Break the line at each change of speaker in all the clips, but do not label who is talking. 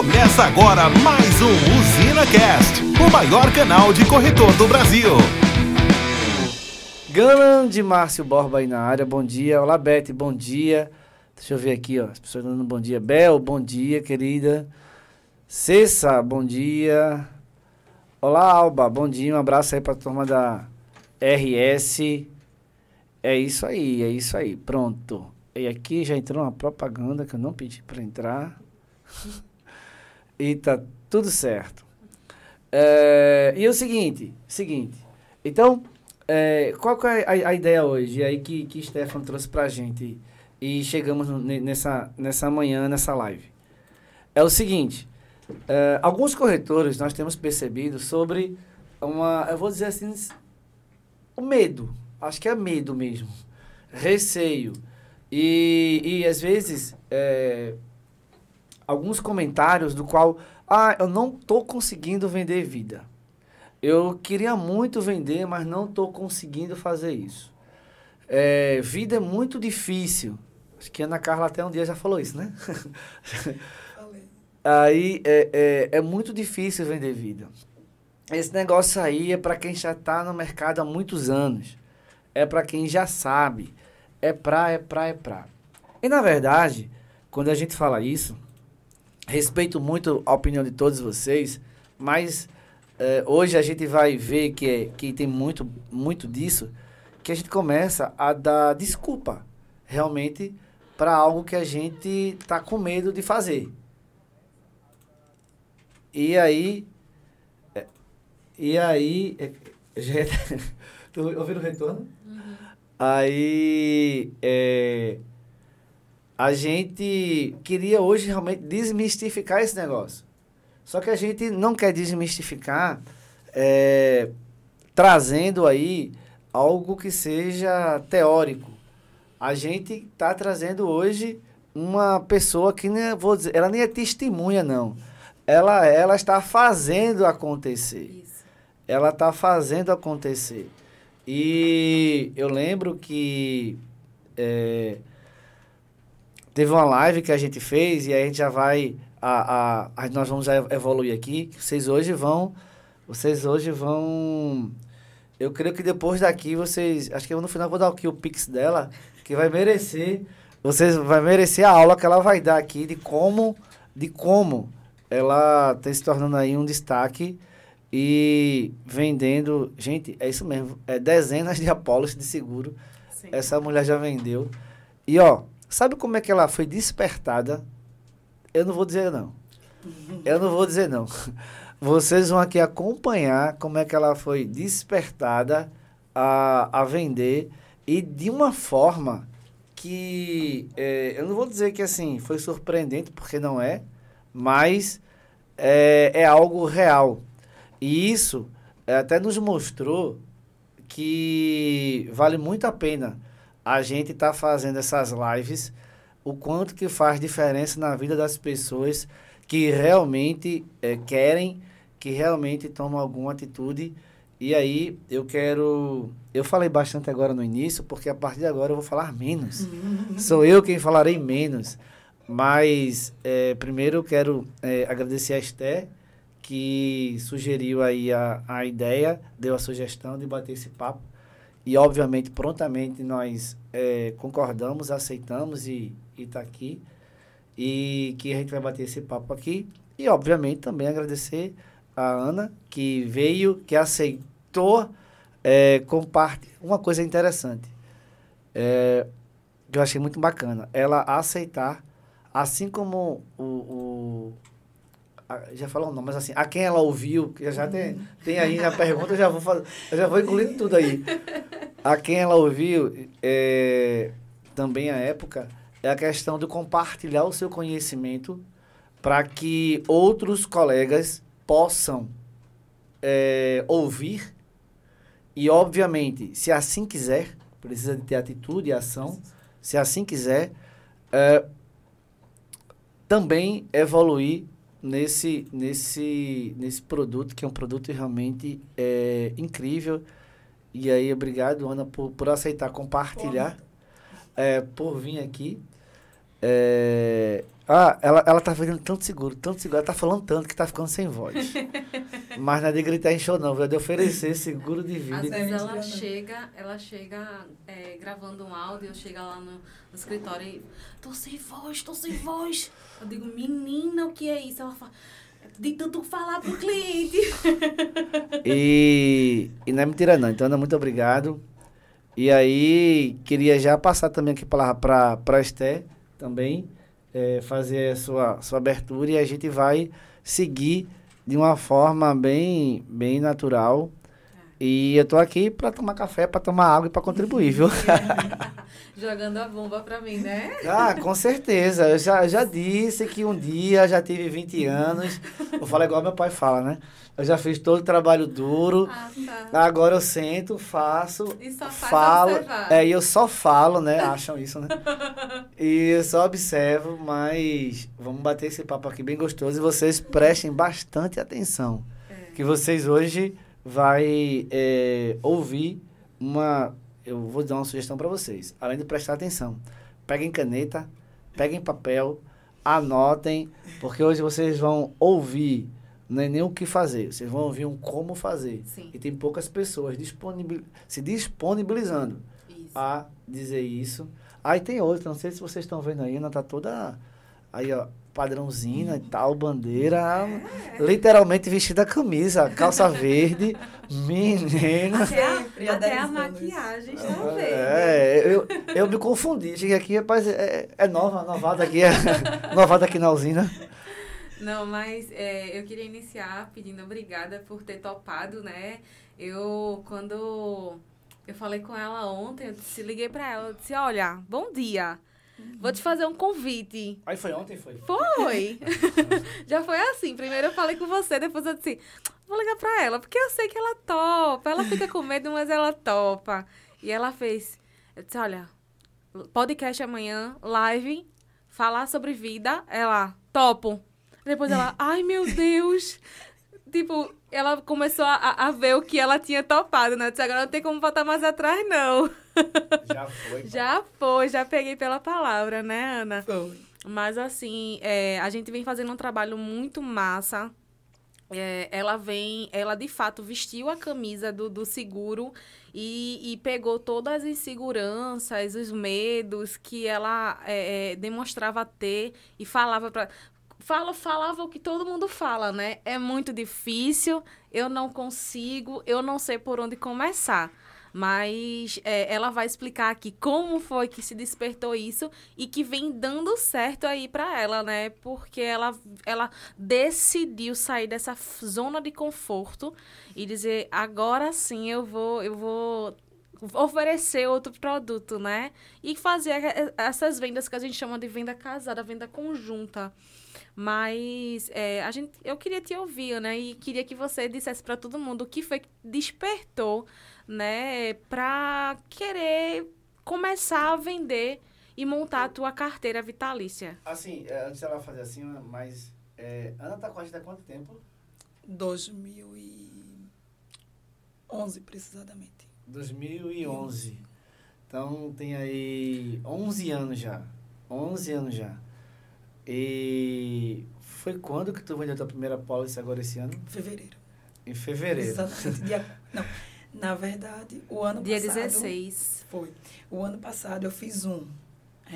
Começa agora mais um Usina Cast, o maior canal de corretor do Brasil.
Grande Márcio Borba aí na área, bom dia. Olá, Beth, bom dia. Deixa eu ver aqui, ó, as pessoas dando bom dia. Bel, bom dia, querida. Cessa, bom dia. Olá, Alba, bom dia. Um abraço aí pra turma da RS. É isso aí, é isso aí. Pronto. E aqui já entrou uma propaganda que eu não pedi para entrar. e tá tudo certo. É, e é o seguinte, seguinte. Então, é, qual é a, a, ideia hoje aí que, que Stefan trouxe pra gente e chegamos nessa, nessa manhã, nessa live? É o seguinte, é, alguns corretores nós temos percebido sobre uma, eu vou dizer assim, o medo. Acho que é medo mesmo. Receio. E, e às vezes, é, alguns comentários do qual, ah, eu não estou conseguindo vender vida. Eu queria muito vender, mas não estou conseguindo fazer isso. É, vida é muito difícil. Acho que a Ana Carla até um dia já falou isso, né? Aí é, é, é muito difícil vender vida. Esse negócio aí é para quem já está no mercado há muitos anos. É para quem já sabe. É pra, é pra, é pra. E na verdade, quando a gente fala isso, respeito muito a opinião de todos vocês, mas é, hoje a gente vai ver que, é, que tem muito, muito disso, que a gente começa a dar desculpa realmente para algo que a gente tá com medo de fazer. E aí. É, e aí. É, já, tu ouviu o retorno? Uhum. Aí. É, a gente queria hoje realmente desmistificar esse negócio. Só que a gente não quer desmistificar é, trazendo aí algo que seja teórico. A gente está trazendo hoje uma pessoa que nem vou dizer, ela nem é testemunha não. Ela ela está fazendo acontecer. Isso. Ela está fazendo acontecer. E eu lembro que é, Teve uma live que a gente fez e aí a gente já vai. A, a, a, nós vamos evoluir aqui. Vocês hoje vão. Vocês hoje vão. Eu creio que depois daqui vocês. Acho que eu no final vou dar aqui o pix dela, que vai merecer. Vocês vai merecer a aula que ela vai dar aqui de como. De como ela está se tornando aí um destaque e vendendo. Gente, é isso mesmo. É dezenas de apólices de seguro. Sim. Essa mulher já vendeu. E ó, Sabe como é que ela foi despertada? Eu não vou dizer não. Eu não vou dizer não. Vocês vão aqui acompanhar como é que ela foi despertada a, a vender e de uma forma que é, eu não vou dizer que assim foi surpreendente porque não é, mas é, é algo real. E isso é, até nos mostrou que vale muito a pena a gente está fazendo essas lives, o quanto que faz diferença na vida das pessoas que realmente é, querem, que realmente tomam alguma atitude. E aí eu quero. Eu falei bastante agora no início, porque a partir de agora eu vou falar menos. Sou eu quem falarei menos. Mas é, primeiro eu quero é, agradecer a Esther, que sugeriu aí a, a ideia, deu a sugestão de bater esse papo. E, obviamente, prontamente nós é, concordamos, aceitamos e está aqui. E que a gente vai bater esse papo aqui. E, obviamente, também agradecer a Ana, que veio, que aceitou é, compartilhar. Uma coisa interessante, é, que eu achei muito bacana, ela aceitar, assim como o, o já falou o nome, mas assim, a quem ela ouviu, que já tem, tem aí na pergunta, eu já vou fazer, já vou incluindo tudo aí. A quem ela ouviu, é, também a época, é a questão de compartilhar o seu conhecimento para que outros colegas possam é, ouvir e, obviamente, se assim quiser, precisa de ter atitude e ação, se assim quiser, é, também evoluir nesse, nesse, nesse produto, que é um produto realmente é, incrível. E aí, obrigado, Ana, por, por aceitar compartilhar, é, por vir aqui. É... Ah, ela, ela tá fazendo tanto seguro, tanto seguro. Ela tá falando tanto que tá ficando sem voz. Mas não é de gritar em show, não. É de oferecer seguro de vida.
Às vezes ela chega, ela chega é, gravando um áudio, chega lá no, no escritório e... Tô sem voz, tô sem voz. Eu digo, menina, o que é isso? Ela fala... De tanto falar pro cliente.
e, e não é mentira, não. Então, Ana, muito obrigado. E aí, queria já passar também aqui para a Esté também, é, fazer a sua, sua abertura e a gente vai seguir de uma forma bem, bem natural. E eu tô aqui para tomar café, para tomar água e para contribuir, viu?
Jogando a bomba para mim, né?
Ah, com certeza. Eu já, já disse que um dia já tive 20 anos. Vou falar igual meu pai fala, né? Eu já fiz todo o trabalho duro. Ah, tá. Agora eu sento, faço, e só falo. É, e eu só falo, né? Acham isso, né? e eu só observo, mas vamos bater esse papo aqui bem gostoso e vocês prestem bastante atenção. É. Que vocês hoje vai é, ouvir uma. Eu vou dar uma sugestão para vocês. Além de prestar atenção, peguem caneta, peguem papel, anotem, porque hoje vocês vão ouvir não é nem o que fazer, vocês vão ouvir um como fazer. Sim. E tem poucas pessoas disponibil, se disponibilizando isso. a dizer isso. Aí tem outra, não sei se vocês estão vendo aí, ela tá toda aí, ó, padrãozinha e tal, bandeira, é. literalmente vestida a camisa, calça verde, menina.
Até a, até a maquiagem está verde.
É, eu, eu me confundi, cheguei aqui, rapaz, é, é nova, novada aqui, é, novada aqui na usina.
Não, mas é, eu queria iniciar pedindo obrigada por ter topado, né? Eu, quando eu falei com ela ontem, eu disse, liguei para ela, eu disse, olha, bom dia. Vou te fazer um convite.
Aí foi ontem, foi?
Foi. Já foi assim. Primeiro eu falei com você, depois eu disse, vou ligar pra ela, porque eu sei que ela topa. Ela fica com medo, mas ela topa. E ela fez. Eu disse, olha, podcast amanhã, live, falar sobre vida. Ela, topo. Depois ela, ai meu Deus. tipo, ela começou a, a ver o que ela tinha topado, né? Eu disse, agora não tem como voltar mais atrás, não.
Já foi.
já foi, já peguei pela palavra, né, Ana?
Foi.
Mas assim, é, a gente vem fazendo um trabalho muito massa. É, ela vem, ela de fato vestiu a camisa do, do seguro e, e pegou todas as inseguranças, os medos que ela é, é demonstrava ter e falava para fala, falava o que todo mundo fala, né? É muito difícil, eu não consigo, eu não sei por onde começar. Mas é, ela vai explicar aqui como foi que se despertou isso e que vem dando certo aí para ela, né? Porque ela, ela decidiu sair dessa zona de conforto e dizer agora sim eu vou eu vou oferecer outro produto, né? E fazer essas vendas que a gente chama de venda casada, venda conjunta. Mas é, a gente, eu queria te ouvir, né? E queria que você dissesse para todo mundo o que foi que despertou, né? Para querer começar a vender e montar a tua carteira vitalícia.
Assim, é, antes ela fazer assim, mas é, Ana tá com a gente há quanto tempo?
2011, precisamente.
2011. Então tem aí 11 anos já. 11 anos já. E foi quando que tu vendeu a tua primeira pólice agora esse ano?
Fevereiro.
Em fevereiro.
Exatamente. Dia, não, na verdade, o ano
Dia
passado...
Dia 16.
Foi. O ano passado eu fiz um.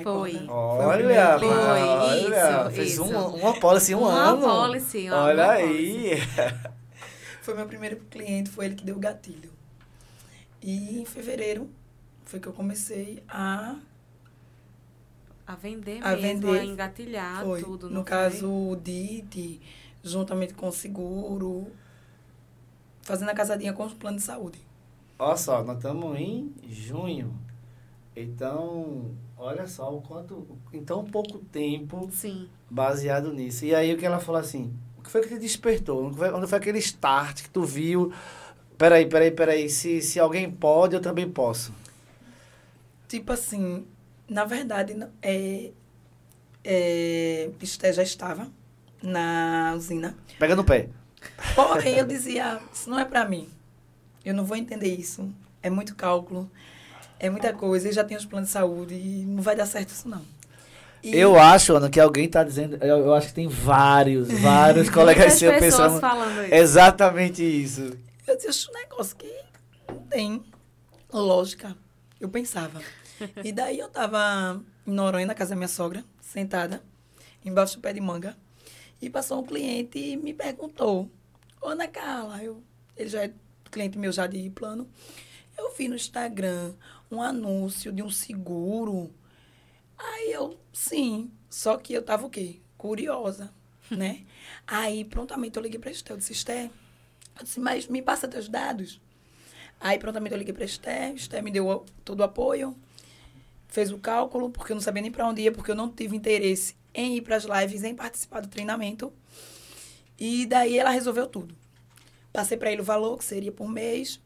Foi.
Olha,
foi, olha,
isso, fez
isso.
Uma, uma policy um
uma
ano.
Policy,
uma olha
uma
aí.
foi meu primeiro cliente, foi ele que deu o gatilho. E em fevereiro foi que eu comecei a
a vender
a
mesmo,
vender,
a engatilhar
foi.
tudo.
No caso, o DIT, juntamente com o seguro, fazendo a casadinha com o plano de saúde.
Olha só, nós estamos em junho. Então, olha só o quanto, em tão pouco tempo,
Sim.
baseado nisso. E aí o que ela falou assim, o que foi que te despertou? Onde foi, onde foi aquele start que tu viu? Peraí, peraí, peraí, se, se alguém pode, eu também posso.
Tipo assim, na verdade, é, é, Esté já estava na usina.
Pega no pé.
Porém, eu dizia, isso não é para mim. Eu não vou entender isso. É muito cálculo, é muita coisa. Eu já tenho os planos de saúde e não vai dar certo isso, não. E-
Eu acho, Ana, que alguém tá dizendo. Eu, eu acho que tem vários, vários colegas seus
pessoas
pensando
falando isso.
exatamente isso.
Eu disse, um negócio que não tem lógica. Eu pensava. E daí eu tava em Noronha, na casa da minha sogra, sentada, embaixo do pé de manga. E passou um cliente e me perguntou, Ana Carla, eu, ele já é cliente meu já de plano. Eu vi no Instagram um anúncio de um seguro. Aí eu, sim. Só que eu tava o quê? Curiosa, né? Aí prontamente eu liguei pra Esté. Eu disse, Esté, eu disse, mas me passa teus dados. Aí prontamente eu liguei pra Esté. Esté me deu todo o apoio. Fez o cálculo, porque eu não sabia nem pra onde ia, porque eu não tive interesse em ir pras lives, em participar do treinamento. E daí ela resolveu tudo. Passei pra ele o valor, que seria por mês.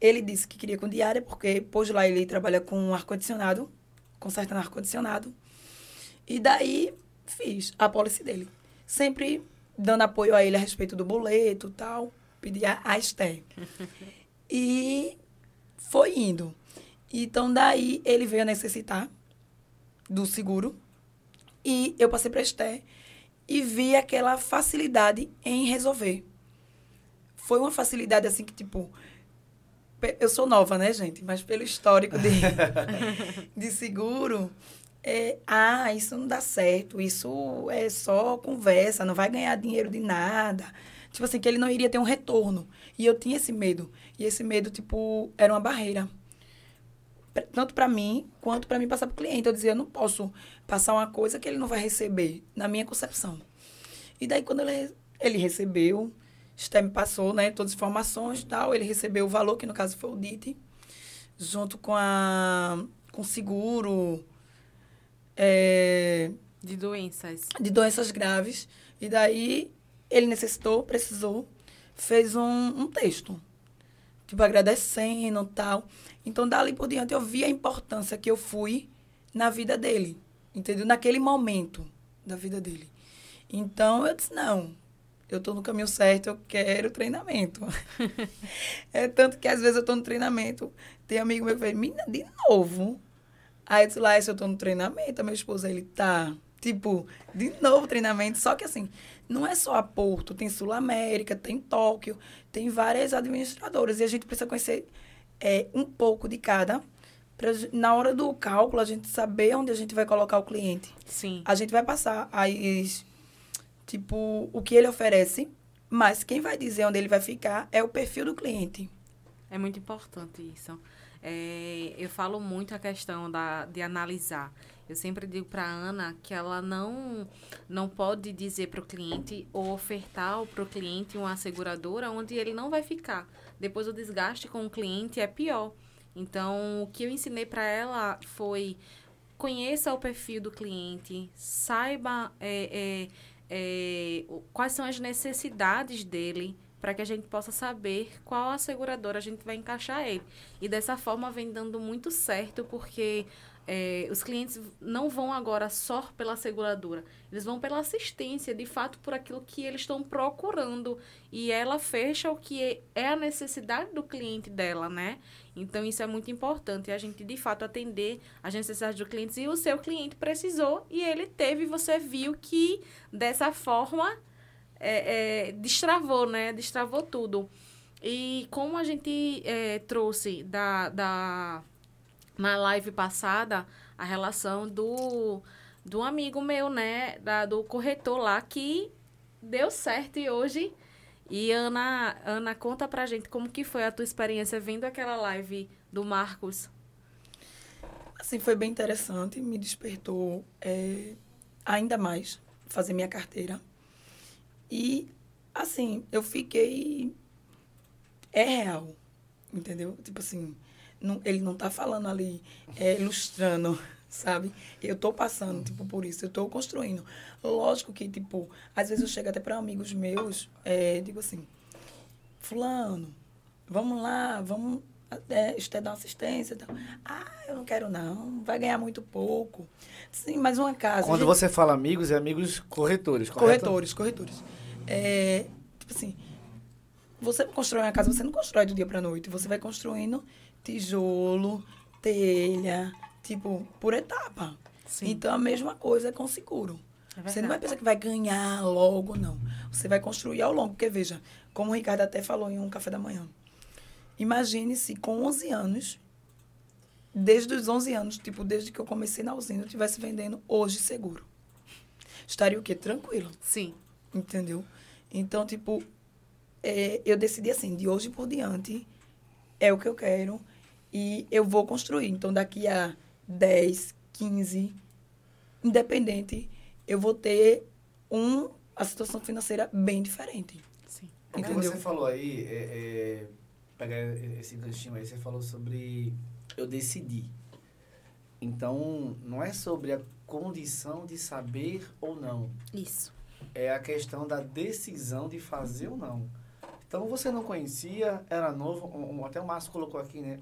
Ele disse que queria com diária, porque pôs lá ele trabalha com ar-condicionado, consertando ar-condicionado. E daí fiz a policy dele. Sempre dando apoio a ele a respeito do boleto e tal. Pedi a, a Esther. e foi indo. Então, daí ele veio a necessitar do seguro. E eu passei para Esther e vi aquela facilidade em resolver. Foi uma facilidade assim que, tipo, eu sou nova, né, gente? Mas pelo histórico de, de seguro, é, ah, isso não dá certo, isso é só conversa, não vai ganhar dinheiro de nada. Tipo assim, que ele não iria ter um retorno. E eu tinha esse medo. E esse medo, tipo, era uma barreira. Tanto para mim, quanto para mim passar para o cliente. Eu dizia, eu não posso passar uma coisa que ele não vai receber, na minha concepção. E daí, quando ele, ele recebeu, Sté me passou, né, todas as informações e tal, ele recebeu o valor, que no caso foi o DIT, junto com a com o seguro, é,
De doenças.
de doenças graves. E daí ele necessitou, precisou, fez um, um texto. Tipo, agradecendo e tal. Então, dali por diante, eu vi a importância que eu fui na vida dele. Entendeu? Naquele momento da vida dele. Então, eu disse, não, eu estou no caminho certo, eu quero treinamento. é tanto que, às vezes, eu estou no treinamento, tem amigo meu que fala, menina, de novo? Aí eu disse, lá, eu tô no treinamento, a minha esposa, ele tá, tipo, de novo treinamento. Só que assim, não é só a Porto, tem Sul América, tem Tóquio, tem várias administradoras. E a gente precisa conhecer é, um pouco de cada. Pra, na hora do cálculo, a gente saber onde a gente vai colocar o cliente.
Sim.
A gente vai passar as, tipo, o que ele oferece, mas quem vai dizer onde ele vai ficar é o perfil do cliente.
É muito importante isso. É, eu falo muito a questão da, de analisar. Eu sempre digo para Ana que ela não não pode dizer para o cliente ou ofertar para o cliente uma seguradora onde ele não vai ficar. Depois o desgaste com o cliente é pior. Então, o que eu ensinei para ela foi conheça o perfil do cliente, saiba é, é, é, quais são as necessidades dele, para que a gente possa saber qual a seguradora a gente vai encaixar ele. E dessa forma vem dando muito certo, porque é, os clientes não vão agora só pela seguradora, eles vão pela assistência, de fato, por aquilo que eles estão procurando. E ela fecha o que é a necessidade do cliente dela, né? Então, isso é muito importante, a gente, de fato, atender as necessidades do cliente. E o seu cliente precisou, e ele teve, você viu que, dessa forma, é, é, destravou, né? Destravou tudo. E como a gente é, trouxe da, da, na live passada a relação do, do amigo meu, né? Da, do corretor lá, que deu certo e hoje... E Ana, Ana, conta pra gente como que foi a tua experiência vendo aquela live do Marcos.
Assim, foi bem interessante, me despertou é, ainda mais fazer minha carteira. E, assim, eu fiquei. É real, entendeu? Tipo assim, não, ele não tá falando ali, é, ilustrando, sabe? Eu tô passando, tipo, por isso, eu tô construindo. Lógico que, tipo, às vezes eu chego até para amigos meus, é, digo assim, fulano, vamos lá, vamos é, estudar uma assistência e tal. Ah, eu não quero não, vai ganhar muito pouco. Sim, mas uma casa...
Quando
gente-
você fala amigos, é amigos corretores, correto?
Corretores, corretores. É, tipo assim, você constrói uma casa, você não constrói do dia pra noite. Você vai construindo tijolo, telha, tipo, por etapa.
Sim.
Então, a mesma coisa é com seguro.
É
você não vai pensar que vai ganhar logo, não. Você vai construir ao longo. Porque, veja, como o Ricardo até falou em um café da manhã. Imagine se com 11 anos, desde os 11 anos, tipo, desde que eu comecei na usina, eu estivesse vendendo hoje seguro. Estaria o quê? Tranquilo.
Sim.
Entendeu? Então, tipo, é, eu decidi assim, de hoje por diante, é o que eu quero e eu vou construir. Então, daqui a 10, 15, independente, eu vou ter um, a situação financeira bem diferente.
Sim.
O que
Entendeu?
você falou aí, é, é, pegar esse ganchinho aí, você falou sobre eu decidi. Então, não é sobre a condição de saber ou não.
Isso.
É a questão da decisão de fazer ou não. Então, você não conhecia, era novo, um- um- até o Márcio colocou aqui, né?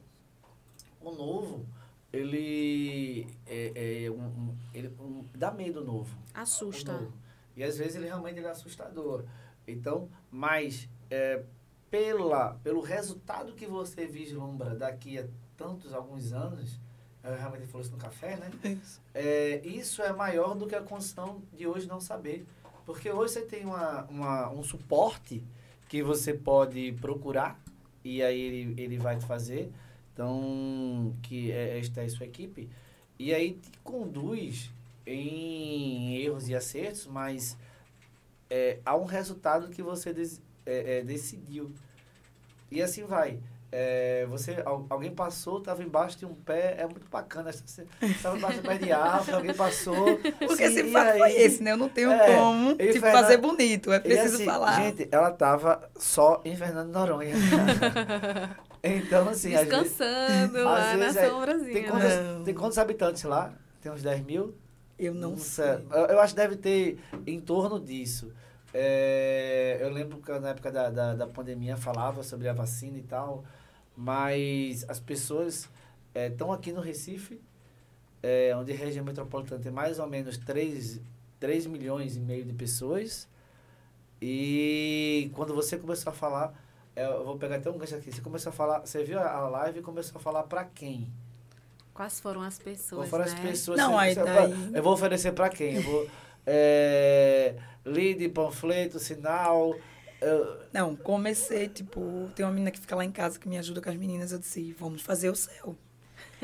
O novo, ele, é, é um, um- ele um- dá medo novo.
Assusta.
o novo. E às vezes ele realmente ele é assustador. Então, mas é, pela, pelo resultado que você vislumbra daqui a tantos, alguns anos, eu realmente falou isso no café, né?
Isso.
É, isso é maior do que a condição de hoje não saber. Porque hoje você tem uma, uma, um suporte que você pode procurar e aí ele, ele vai te fazer. Então, que é, esta é sua equipe. E aí te conduz em erros e acertos, mas é, há um resultado que você des- é, é, decidiu. E assim vai. É, você, al- alguém passou, estava embaixo de um pé, é muito bacana. Você estava embaixo do pé de árvore, alguém passou.
Porque
sim,
esse fato foi esse, né? Eu não tenho
É,
como tipo,
Fernanda-
fazer bonito. É preciso
assim,
falar.
Gente, ela tava só em Fernando de Noronha. então, assim, às vezes.
Descansando lá na
é-
sombrazinha.
Tem quantos, tem quantos habitantes lá? Tem uns 10 mil?
eu não sei.
Eu, eu acho que deve ter em torno disso. É, eu lembro que na época da, da, da pandemia falava sobre a vacina e tal, mas as pessoas estão aqui no Recife, é, onde a região metropolitana tem mais ou menos 3, 3 milhões e meio de pessoas. E quando você começou a falar, é, eu vou pegar até um gancho aqui, você começou a falar, você viu a live e começou a falar para quem?
Quais foram as
Qual
pessoas,
foram
né?
as pessoas?
Não, aí daí-
Eu vou oferecer para quem? Eu vou. É, lead, panfleto, sinal. Eu-
Não, comecei, tipo, tem uma menina que fica lá em casa que me ajuda com as meninas. Eu disse, vamos fazer o céu.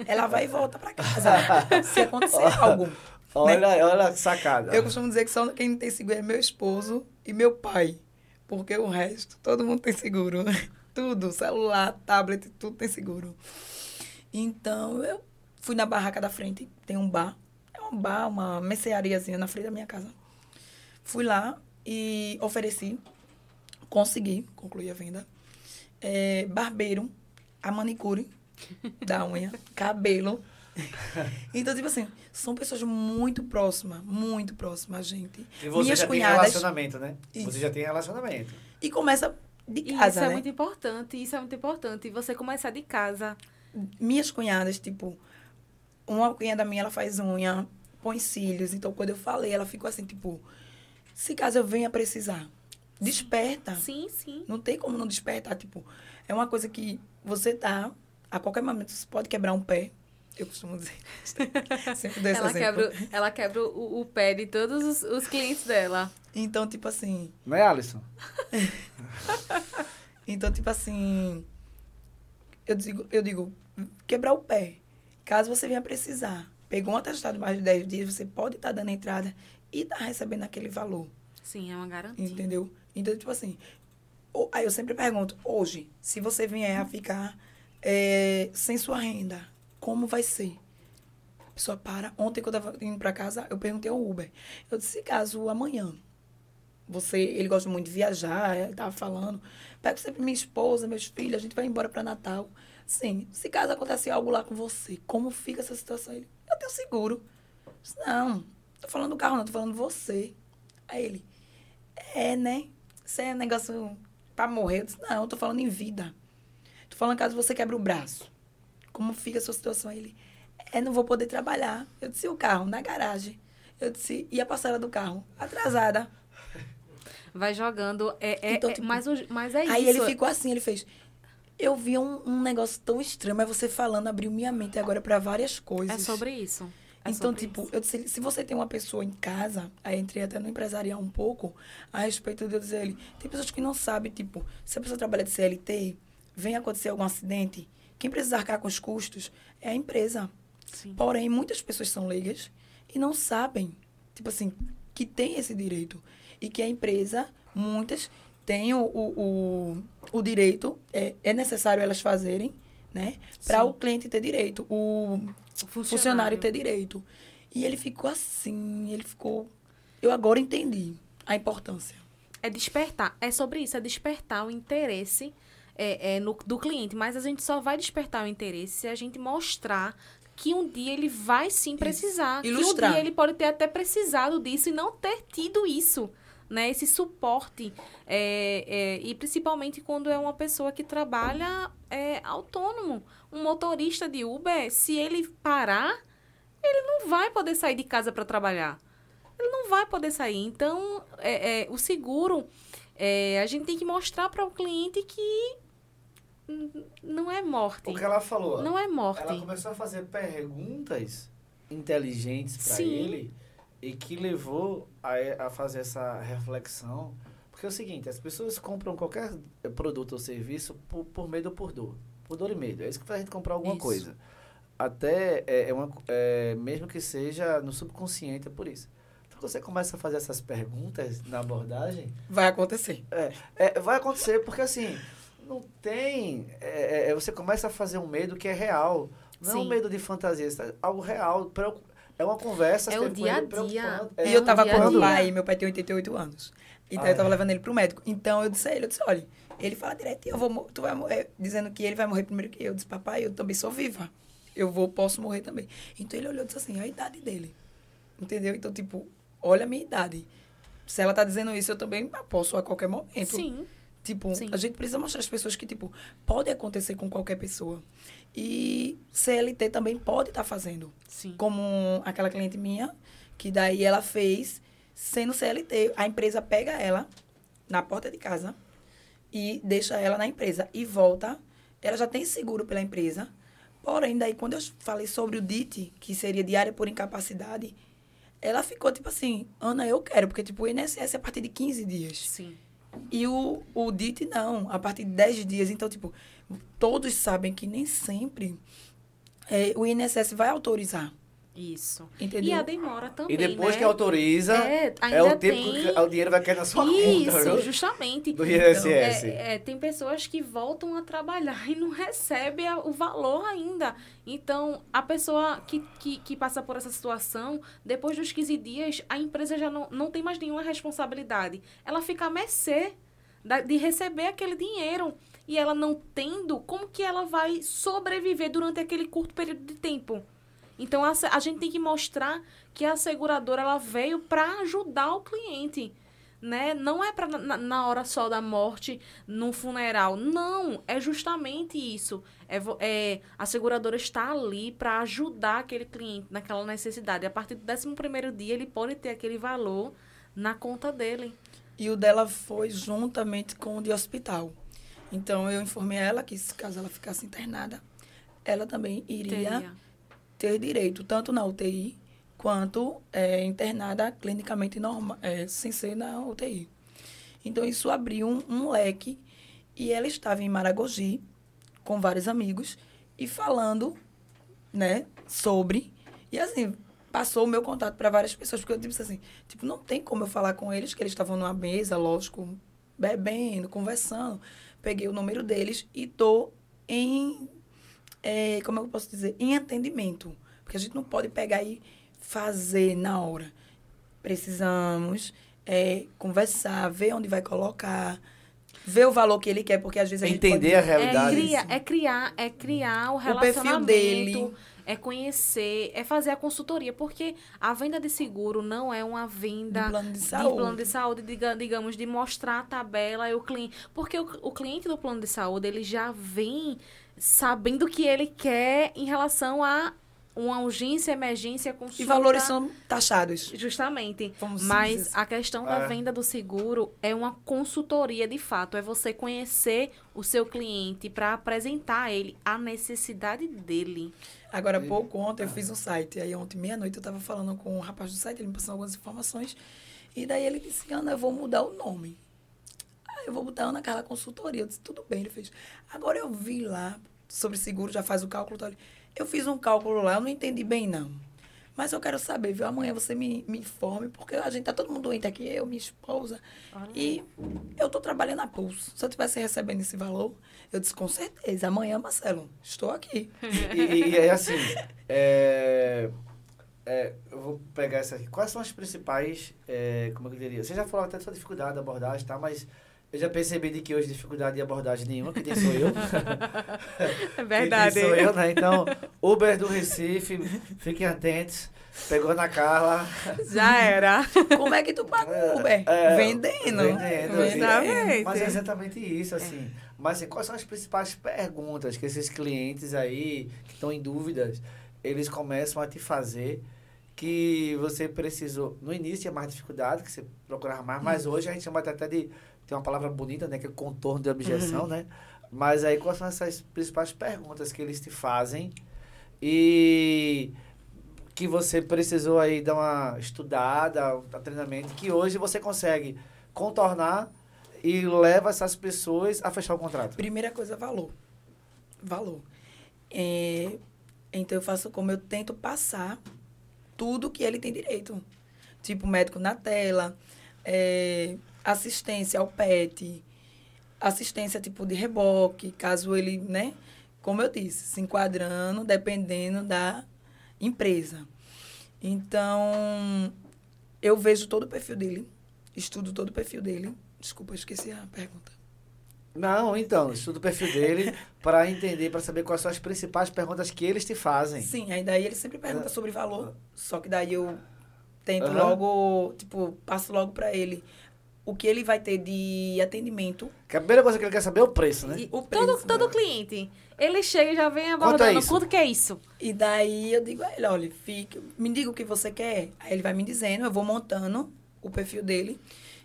Ela vai e volta pra casa. se acontecer algo.
olha, olha que sacada.
Eu costumo dizer que só quem não tem seguro é meu esposo e meu pai. Porque o resto, todo mundo tem seguro. Tudo, celular, tablet, tudo tem seguro. Então, eu fui na barraca da frente, tem um bar. É um bar, uma merceariazinha na frente da minha casa. Fui lá e ofereci, consegui concluir a venda. É, barbeiro, a manicure da unha, cabelo. Então, tipo assim, são pessoas muito próximas, muito próximas a gente.
E você
Minhas
já tem
cunhadas.
relacionamento, né?
Isso.
Você já tem relacionamento.
E começa de casa,
isso é
né?
muito importante, isso é muito importante. E você começar de casa.
Minhas cunhadas, tipo, uma cunhada minha, ela faz unha, põe cílios. Então, quando eu falei, ela ficou assim, tipo, se caso eu venha precisar, desperta.
Sim, sim.
Não tem como não despertar, tipo, é uma coisa que você tá, a qualquer momento, você pode quebrar um pé. Eu costumo dizer. Sempre dou esse
Ela
exemplo.
quebra, ela quebra o, o pé de todos os, os clientes dela.
Então, tipo assim,
Não é, Alisson?
Então, tipo assim, eu digo, eu digo, quebrar o pé. Caso você venha precisar, pegou um atestado de mais de 10 dias, você pode estar dando entrada e tá recebendo aquele valor,
Sim, é uma garantia.
entendeu? Então, tipo assim, aí eu sempre pergunto, hoje, se você vier a ficar eh, sem sua renda, como vai ser? A pessoa para. Ontem, quando eu tava indo pra casa, eu perguntei ao Uber. Eu disse, caso amanhã, você, ele gosta muito de viajar, ele tava falando, pega sempre minha esposa, meus filhos, a gente vai embora para Natal. Sim, se caso acontecer algo lá com você, como fica essa situação? Ele, eu tenho seguro. Eu disse, não, tô falando do carro, não, tô falando de você. Aí ele, é, né? Isso é negócio pra morrer. Eu disse, não, eu tô falando em vida. Tô falando caso você quebre o braço. Como fica a sua situação? Aí ele, é, não vou poder trabalhar. Eu disse, o carro? Na garagem. Eu disse, e a parcela do carro? Atrasada.
Vai jogando. É, é,
Então,
é-
tipo,
mas, o- mas é
Aí
isso.
ele ficou assim, ele fez. Eu vi um, um negócio tão estranho, mas você falando abriu minha mente agora para várias coisas.
É sobre isso. É
então, tipo,
isso.
eu disse, se você tem uma pessoa em casa, aí entrei até no empresarial um pouco, a respeito de eu dizer ele, tem pessoas que não sabem, tipo, se a pessoa trabalha de CLT, vem acontecer algum acidente, quem precisa arcar com os custos é a empresa.
Sim.
Porém, muitas pessoas são leigas e não sabem, tipo assim, que tem esse direito. E que a empresa, muitas, têm o, o, o, o direito, é, é necessário elas fazerem, né? Para o cliente ter direito, o
O
funcionário ter direito. E ele ficou assim, ele ficou. Eu agora entendi a importância.
É despertar. É sobre isso, é despertar o interesse é, é, no- do cliente. Mas a gente só vai despertar o interesse se a gente mostrar que um dia ele vai sim precisar. Que um
Ilustrar.
dia ele pode ter até precisado disso e não ter tido isso. Né, esse suporte. é, é, e principalmente quando é uma pessoa que trabalha é, autônomo. Um motorista de Uber, se ele parar, ele não vai poder sair de casa para trabalhar. Ele não vai poder sair. Então, é, é, o seguro, é, a gente tem que mostrar para o cliente que não é morte.
O que ela falou.
Não é morte.
Ela começou a fazer perguntas inteligentes para ele e que levou a, a fazer essa reflexão. Porque é o seguinte, as pessoas compram qualquer produto ou serviço por, por medo ou por dor. Por dor e medo. É isso que faz a gente comprar alguma
Isso.
coisa. Até, é, é uma, é, mesmo que seja no subconsciente, é por isso. Então, você começa a fazer essas perguntas na abordagem,
Vai acontecer.
é, é, vai acontecer, porque assim, não tem. é, é, você começa a fazer um medo que é real. Não é um
Sim.
medo de fantasia, é algo real. preocu- É uma conversa.
É o dia a dia.
preocupando,
E
é
eu tava com meu pai, meu pai tem 88 anos. Então
Ah,
eu tava
é.
levando ele pro médico. Então eu disse a ele, eu disse, olha, ele fala direto, eu vou, tu vai morrer, dizendo que ele vai morrer primeiro que eu. Eu disse, papai, eu também sou viva. Eu vou, posso morrer também. Então ele olhou e disse assim, a idade dele. Entendeu? Então, tipo, olha a minha idade. Se ela tá dizendo isso, eu também posso a qualquer momento.
Sim.
Tipo,
Sim.
a gente precisa mostrar às pessoas que, tipo, pode acontecer com qualquer pessoa. E CLT também pode estar fazendo.
Sim.
Como aquela cliente minha, que daí ela fez sendo CLT. A empresa pega ela na porta de casa e deixa ela na empresa. E volta. Ela já tem seguro pela empresa. Porém, daí quando eu falei sobre o DIT, que seria diária por incapacidade, ela ficou tipo assim, Ana, eu quero, porque tipo, o INSS é a partir de 15 dias.
Sim.
E o, o DIT não, a partir de 10 dias. Então, tipo, todos sabem que nem sempre é, o INSS vai autorizar.
Isso.
Entendeu?
E a demora também.
E depois
né?
que autoriza,
É,
é, o tempo
tem-
que o dinheiro vai cair na sua
Isso,
conta. viu?
justamente.
Do INSS.
É, é, tem pessoas que voltam a trabalhar e não recebem a- o valor ainda. Então, a pessoa que, que, que passa por essa situação, depois dos 15 dias, a empresa já não, não tem mais nenhuma responsabilidade. Ela fica à mercê da- de receber aquele dinheiro. E ela não tendo, como que ela vai sobreviver durante aquele curto período de tempo? Então, a, a gente tem que mostrar que a seguradora ela veio para ajudar o cliente né? Não é para na, na hora só da morte, num funeral. Não, é justamente isso. É, é a seguradora está ali para ajudar aquele cliente naquela necessidade. A partir do 11 primeiro dia, ele pode ter aquele valor na conta dele.
E o dela foi juntamente com o de hospital. Então, eu informei ela que, se caso ela ficasse internada, ela também iria
Teria.
ter direito, tanto na UTI, quanto é, internada clinicamente normal, é, sem ser na UTI. Então, isso abriu um, um leque. E ela estava em Maragogi, com vários amigos, e falando, né, sobre. E assim, passou o meu contato para várias pessoas, porque eu disse assim, tipo, não tem como eu falar com eles, que eles estavam numa mesa, lógico, bebendo, conversando. Peguei o número deles e tô em, é, como eu posso dizer, em atendimento. Porque a gente não pode pegar e fazer na hora. Precisamos é, conversar, ver onde vai colocar, ver o valor que ele quer, porque às vezes a gente
Entender
pode...
a
É
realidade.
criar, é criar, é criar o
perfil
relacionamento.
dele.
É conhecer, é fazer a consultoria, porque a venda de seguro não é uma venda
De plano de
de
saúde.
plano de saúde, diga- digamos, de mostrar a tabela e o cliente. Porque o, o cliente do plano de saúde, ele já vem sabendo o que ele quer em relação a uma urgência, emergência, consulta.
E valores são taxados.
Justamente.
Vamos
Mas
dizer
a questão da
É.
venda do seguro é uma consultoria de fato. É você conhecer o seu cliente para apresentar a ele a necessidade dele.
Agora, há pouco ontem eu fiz um site. Aí ontem, meia-noite, eu estava falando com o rapaz do site, ele me passou algumas informações. E daí ele disse, Ana, eu vou mudar o nome. Ah, eu vou botar Ana Carla Consultoria. Eu disse, tudo bem, ele fez. Agora eu vi lá sobre seguro, já faz o cálculo. tal. Eu fiz um cálculo lá, eu não entendi bem, não. Mas eu quero saber, viu? Amanhã você me, me informe, porque a gente tá todo mundo doente aqui, eu, minha esposa. E eu tô trabalhando a pulso. Se eu tivesse recebendo esse valor, eu disse, com certeza, amanhã, Marcelo, estou aqui.
E, e, e aí, assim, é, é, eu vou pegar essa aqui. Quais são as principais, é, como é eu diria? Você já falou até da sua dificuldade da abordagem, tá? Mas eu já percebi de que hoje dificuldade de abordagem nenhuma, que tem sou eu.
É
Que sou eu, né? Então, Uber do Recife, fiquem atentos. Pegou na Carla.
Já era.
Como é que tu paga o Uber?
É,
vendendo.
Vendendo.
Exatamente.
Mas é exatamente isso, assim. Mas assim, quais são as principais perguntas que esses clientes aí, que estão em dúvidas, eles começam a te fazer que você precisou... No início tinha mais dificuldade, que você procurava mais, mas hoje a gente chama até de... Tem uma palavra bonita, né? Que é contorno de objeção, né? Mas aí, quais são essas principais perguntas que eles te fazem e que você precisou aí dar uma estudada, um treinamento, que hoje você consegue contornar e leva essas pessoas a fechar o contrato.
Primeira coisa, valor. Valor. É, então, eu faço como eu tento passar tudo que ele tem direito. Tipo, médico na tela, é, assistência ao PET, assistência tipo de reboque, caso ele, né? Como eu disse, se enquadrando, dependendo da empresa. Então, eu vejo todo o perfil dele, estudo todo o perfil dele. Desculpa, eu esqueci a pergunta.
Não, então, estuda o perfil dele para entender, para saber quais são as principais perguntas que eles te fazem.
Sim, aí daí ele sempre pergunta sobre valor, só que daí eu tento
Aham.
logo, tipo, passo logo para ele o que ele vai ter de atendimento.
Que a primeira coisa que ele quer saber é o preço, né?
E
O
todo,
preço,
todo
né?
cliente, ele chega e já vem
Quanto é
abordando.
isso?
Quanto que é isso?
E daí eu digo a ele, olha, fica, me diga o que você quer. Aí ele vai me dizendo, eu vou montando o perfil dele.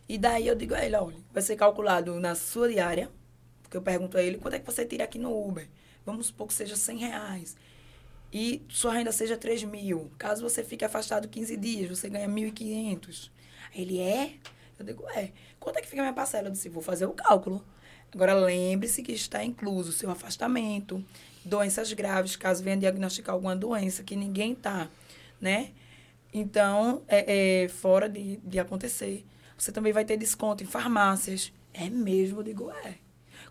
E daí eu digo a ele, olha, vai ser calculado na sua diária, porque eu pergunto a ele, quanto é que você tira aqui no Uber? Vamos supor que seja 100 reais. E sua renda seja 3 mil. Caso você fique afastado 15 dias, você ganha 1.500. Aí ele, é? Eu digo, é. Quanto é que fica a minha parcela? Eu disse, vou fazer o cálculo. Agora, lembre-se que está incluso seu afastamento, doenças graves, caso venha diagnosticar alguma doença que ninguém está, né? Então, é, é fora de, de acontecer. Você também vai ter desconto em farmácias. É mesmo? Eu digo, é.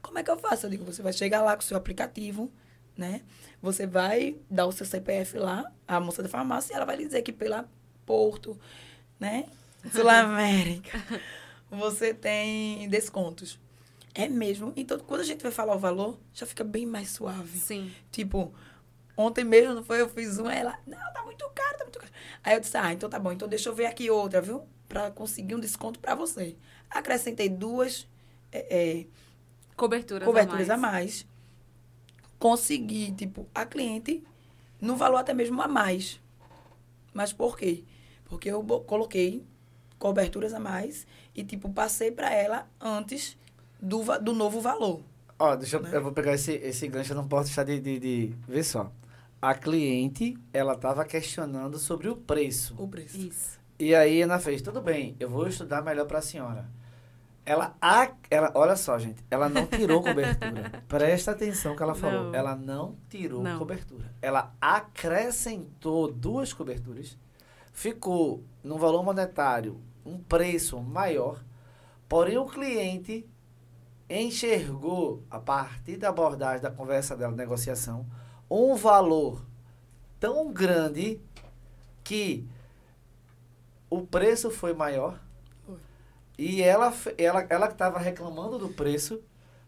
Como é que eu faço? Eu digo, você vai chegar lá com o seu aplicativo, né? Você vai dar o seu CPF lá, a moça da farmácia, e ela vai lhe dizer que pela Porto, né? Sul América, você tem descontos. É mesmo. Então, quando a gente vai falar o valor, já fica bem mais suave.
Sim.
Tipo, ontem mesmo, não foi? Eu fiz uma, ela, não, tá muito caro, tá muito caro. Aí eu disse, ah, então tá bom, então deixa eu ver aqui outra, viu? Pra conseguir um desconto pra você. Acrescentei duas é, é,
Coberturas,
coberturas
a
a
mais.
mais. Consegui, tipo, a cliente no valor até mesmo a mais. Mas por quê? Porque eu coloquei coberturas a mais e, tipo, passei pra ela antes do, do novo valor.
Ó, deixa eu,
Né?
eu vou pegar esse, esse gancho, eu não posso deixar de, de, de... Vê só. A cliente, ela estava questionando sobre o preço.
O preço.
Isso.
E aí Ana fez, tudo bem, eu vou estudar melhor para a senhora. Ela, a, ela, olha só, gente, ela não tirou cobertura. Presta atenção que ela falou.
Não.
Ela não tirou
Não.
cobertura. Ela acrescentou duas coberturas, ficou num valor monetário um preço maior, porém o cliente enxergou, a partir da abordagem da conversa dela, negociação, um valor tão grande que o preço foi maior e ela ela ela que estava reclamando do preço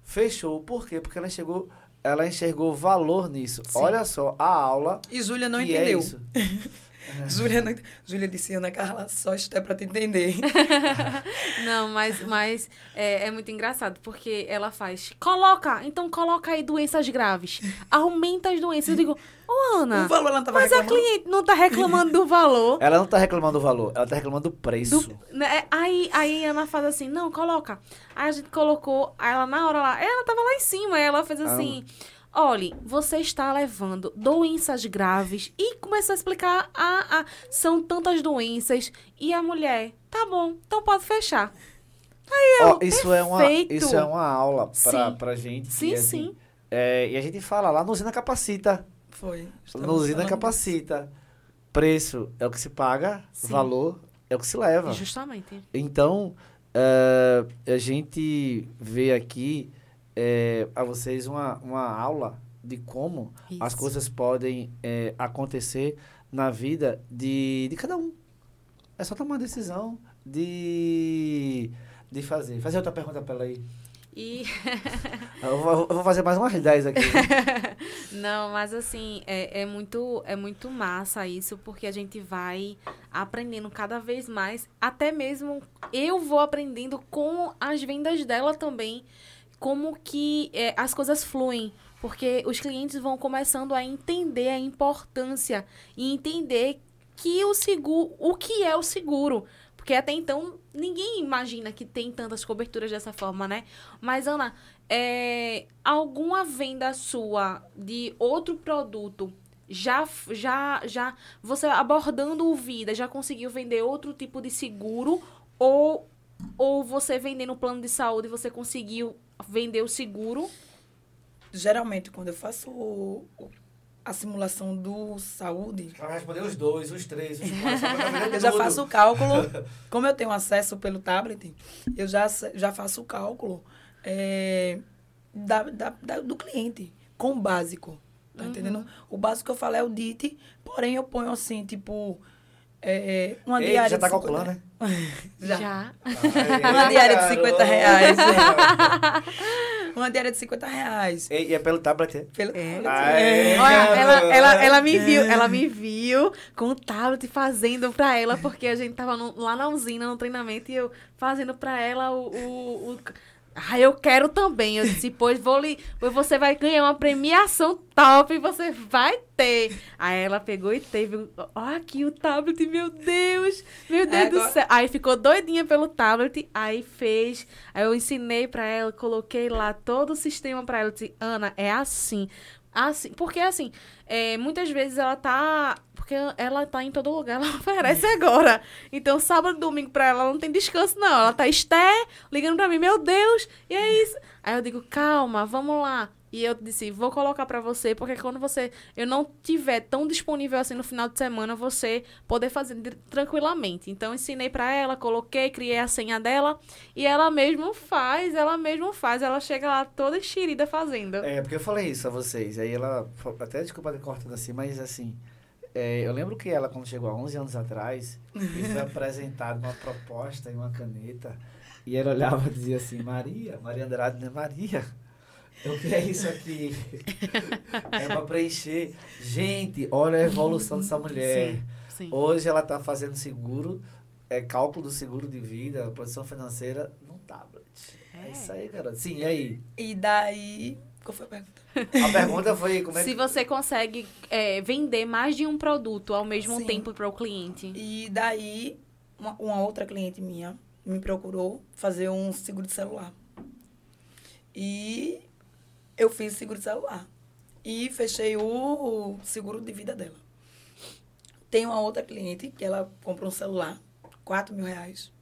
fechou por quê porque ela enxergou ela enxergou valor nisso
Sim.
olha só a aula
E Júlia não
é
entendeu.
isso.
Júlia, não- Júlia disse, Ana Carla, só isto é pra te entender.
Não, mas, mas é, é muito engraçado, porque ela faz, coloca, então coloca aí doenças graves, aumenta as doenças. Eu digo, ô Ana,
o valor ela não tava
mas a
reclamando.
cliente não tá reclamando do valor.
Ela não tá reclamando do valor, ela tá reclamando do preço.
Do- né, Aí, aí a Ana faz assim, não, coloca. Aí a gente colocou, aí ela na hora lá, ela tava lá em cima, aí ela fez assim, olhe, você está levando doenças graves e começou a explicar, a, a, são tantas doenças, e a mulher, tá bom, então pode fechar.
Ó, isso, é uma,
perfeito.
isso é uma aula pra,
Sim.
pra gente.
Sim,
assim,
sim.
é, e a gente fala lá no Usina Capacita.
Foi.
No
falando
Capacita. Preço é o que se paga,
Sim.
valor é o que se leva.
Justamente.
Então, eh, a gente vê aqui eh, a vocês uma, uma aula de como as
Isso.
coisas podem eh, acontecer na vida de, de cada um. É só tomar uma decisão de, de fazer. Fazer outra pergunta para ela aí.
E
Eu vou, eu vou fazer mais umas 10 aqui.
Não, mas assim, é, é, muito, é muito massa isso, porque a gente vai aprendendo cada vez mais. Até mesmo eu vou aprendendo com as vendas dela também, como que é, as coisas fluem. Porque os clientes vão começando a entender a importância e entender que o seguro, o que é o seguro. Porque até então ninguém imagina que tem tantas coberturas dessa forma, né? Mas, Ana, é, alguma venda sua de outro produto já já já você abordando o vida já conseguiu vender outro tipo de seguro ou ou você vendendo plano de saúde você conseguiu vender o seguro
Geralmente, quando eu faço o- a simulação do saúde,
Ela vai responder os dois, os três, os quatro.
eu já faço o cálculo. Como eu tenho acesso pelo tablet, eu já, já faço o cálculo é, da, da- da- do cliente, com o básico. Tá entendendo? O básico que eu falo é o DIT, porém eu ponho assim, tipo, é, uma
Ei,
diária
já tá
de 50
calculando, né?
Já. Uma diária de 50 reais. uma diária de 50 reais.
E, e é pelo tablet, é?
Pelo,
Aê,
Olha, ela, ela, ela me viu, ela me viu com o tablet fazendo pra ela, porque a gente tava no- lá na usina, no treinamento, e eu fazendo pra ela o. o, o- ah, eu quero também. Eu disse, pois vou lhe, você vai ganhar uma premiação top, você vai ter. Aí ela pegou e teve. Ó, aqui o tablet, meu Deus! Meu Deus
É,
do
agora-
céu. Aí ficou doidinha pelo tablet, aí fez. Aí eu ensinei pra ela, coloquei lá todo o sistema pra ela. Eu disse, Ana, é assim. Assim, porque assim, é, muitas vezes ela tá. Porque ela tá em todo lugar, ela oferece agora. Então, sábado e domingo pra ela não tem descanso, não. Ela tá esté ligando pra mim, meu Deus, e é isso. Aí eu digo, calma, vamos lá. E eu disse, vou colocar pra você, porque quando você eu não tiver tão disponível assim no final de semana, você poder fazer de- tranquilamente. Então, ensinei pra ela, coloquei, criei a senha dela e ela mesmo faz, ela mesmo faz. Ela chega lá toda enxerida fazendo.
É, porque eu falei isso a vocês. Aí ela. Até desculpa ter cortado assim, mas assim. é, eu lembro que ela, quando chegou há 11 anos atrás, me foi apresentada uma proposta e uma caneta. E ela olhava e dizia assim: Maria, Maria Andrade, né? Maria, o que é isso aqui? é pra preencher. Gente, olha a evolução dessa mulher.
Sim, sim.
Hoje ela tá fazendo seguro, é cálculo do seguro de vida, produção financeira no tablet. É,
É.
isso aí, garoto. Sim, e aí?
E daí. Qual foi a pergunta?
A pergunta foi como é
Se
que.
você consegue é, vender mais de um produto ao mesmo
Sim.
tempo para o cliente.
E daí, uma, uma outra cliente minha me procurou fazer um seguro de celular. E eu fiz seguro de celular. E fechei o seguro de vida dela. Tem uma outra cliente que ela comprou um celular, 4 mil reais.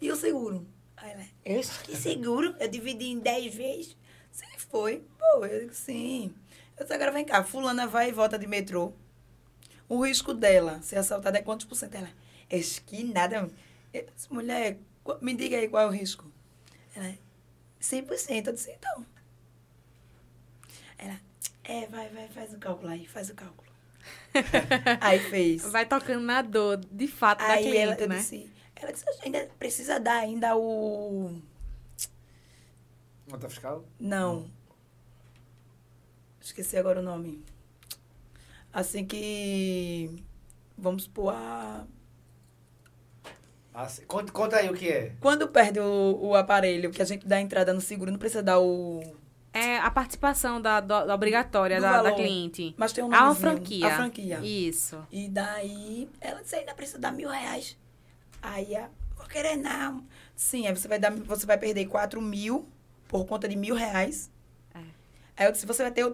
E o seguro? Aí ela, eu que seguro? Eu dividi em 10 vezes. Você foi? Pô, eu digo, sim. Eu disse, agora vem cá, fulana vai e volta de metrô. O risco dela ser assaltada é quantos por cento? Ela, acho que nada. Eu disse, mulher, me diga aí qual é o risco. Ela, 100%. Eu disse, então. Ela, é, vai, vai, faz o cálculo aí, faz o cálculo. aí fez.
Vai tocando na dor, de fato, da
Aí
cliente,
ela, eu
né?
disse, ela disse, ainda precisa dar ainda o...
Nota fiscal?
Não. Esqueci agora o nome. Assim que. Vamos supor, a
Assim, conta, conta aí o que é.
Quando perde o, o aparelho, que a gente dá entrada no seguro, não precisa dar o.
É a participação da, da, da obrigatória
Do
da, da cliente.
Mas tem um
É uma
nomezinho.
franquia.
A franquia.
Isso.
E daí, ela disse, ainda precisa dar mil reais. Aí, a, vou querer não. Sim, aí você vai, dar, você vai perder quatro mil por conta de mil reais.
É.
Aí eu disse, você vai ter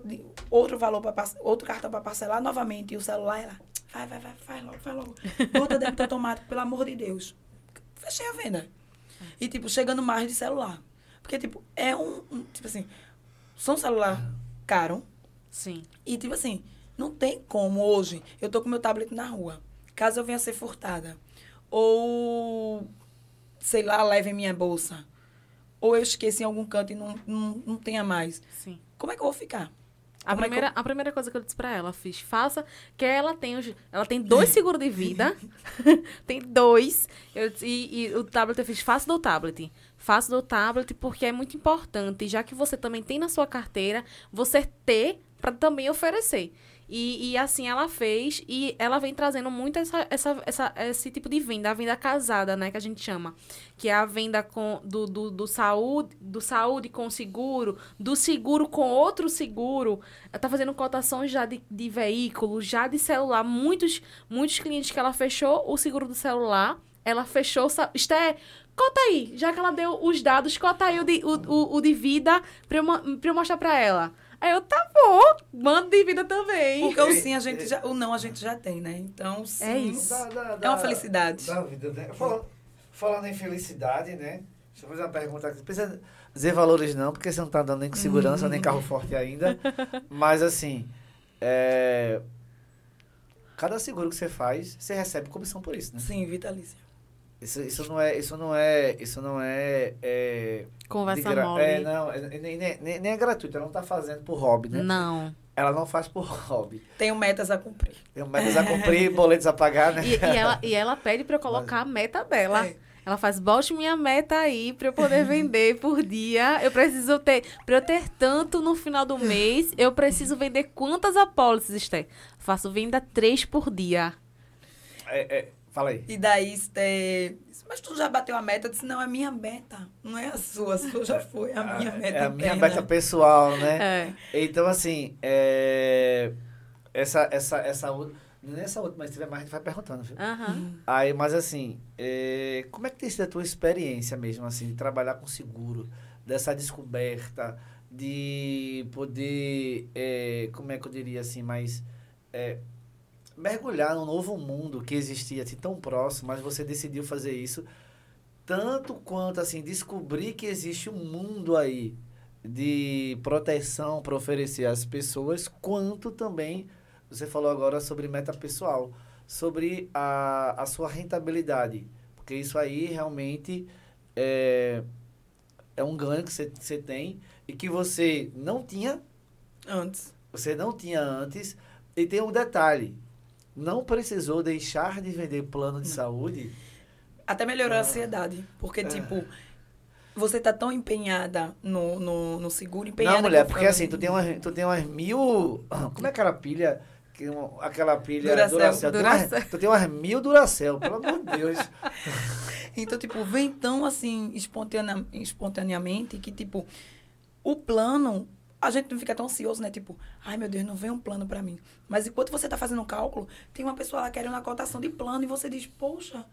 outro- valor, pra, outro cartão para parcelar novamente. E o celular, ela, vai, vai, vai, faz logo, faz logo. Bota débito automático, pelo amor de Deus. Fechei a venda. E, tipo, chegando mais de celular. Porque, tipo, é um, um tipo assim, são celular caro.
Sim.
E, tipo assim, não tem como hoje. Eu tô com meu tablet na rua. Caso eu venha ser furtada. Ou, sei lá, leve minha bolsa. Ou eu esqueci em algum canto e não, não, não tenha mais.
Sim.
Como é que eu vou ficar?
A
Como é
primeira, a primeira coisa que eu disse pra ela, fiz, faça, que ela tem, os- ela tem dois seguros de vida, tem dois, eu, e, e o tablet eu fiz, faça do tablet, faça do tablet porque é muito importante, já que você também tem na sua carteira, você ter para também oferecer. E, e assim ela fez e ela vem trazendo muito essa, essa, essa, esse tipo de venda, a venda casada, né, que a gente chama. Que é a venda com, do, do, do, saúde, do saúde com seguro, do seguro com outro seguro. Ela tá fazendo cotações já de, de veículo, já de celular. Muitos, muitos clientes que ela fechou o seguro do celular, ela fechou. Esté, cota aí, já que ela deu os dados, cota aí o de, o, o, o de vida pra eu, pra eu mostrar pra ela. Aí eu, tá bom, mando de vida também.
Porque o sim a gente já. O não a gente já tem, né? Então, sim.
É isso.
Da- da-
É uma
da-
felicidade.
Da vida, né? Falando, falando em felicidade, né? Deixa eu fazer uma pergunta aqui. Não precisa dizer valores não, porque você não tá dando nem com segurança, nem carro forte ainda. Mas assim, é... cada seguro que você faz, você recebe comissão por isso, né?
Sim, vitalícia.
Isso, isso não é, isso não é, isso não é, é
Conversa
gra-
mole.
É, não, é- nem, nem, nem- é gratuito, ela não tá fazendo por hobby, né?
Não.
Ela não faz por hobby.
Tenho metas a cumprir.
Tem metas a cumprir, boletos a pagar, né?
E, e ela, e ela pede pra eu colocar a meta dela.
É.
Ela faz, bote minha meta aí pra eu poder vender por dia. Eu preciso ter, pra eu ter tanto no final do mês, eu preciso vender quantas apólices, Esther? Faço venda três por dia.
É, é, fala aí.
E daí, este... mas tu já bateu a meta? Eu disse, não, é minha meta. Não é a sua, a sua já foi. A minha meta
É a minha meta pessoal, né?
É.
Então, assim, é... essa, essa, essa outra. Não é essa outra, mas se tiver mais, a gente vai perguntando, viu?
Aham.
Aí, mas assim, é, como é que tem sido a tua experiência mesmo, assim, de trabalhar com seguro, dessa descoberta, de poder, é, como é que eu diria assim, mais é, mergulhar num novo mundo que existia assim tão próximo, mas você decidiu fazer isso, tanto quanto assim, descobrir que existe um mundo aí de proteção para oferecer às pessoas, quanto também, você falou agora sobre meta pessoal sobre a, a sua rentabilidade. Porque isso aí realmente é, é um ganho que você, você tem e que você não tinha,
Antes.
você não tinha antes. E tem um detalhe, não precisou deixar de vender plano de saúde.
Até melhorou
Ah.
a ansiedade. Porque,
É.
tipo, você tá tão empenhada no, no, no seguro, empenhada...
Não, mulher, porque assim, tu tem, umas, tu tem umas mil. Como é aquela pilha? Que, um- aquela pilha
Duracell.
Tu, tem umas, tu tem umas mil Duracell, pelo amor de Deus.
Então, tipo, vem tão assim, espontanea- espontaneamente, que, tipo, o plano, a gente não fica tão ansioso, né? Tipo, ai meu Deus, não vem um plano pra mim. Mas enquanto você tá fazendo o cálculo, tem uma pessoa lá querendo uma cotação de plano e você diz, poxa,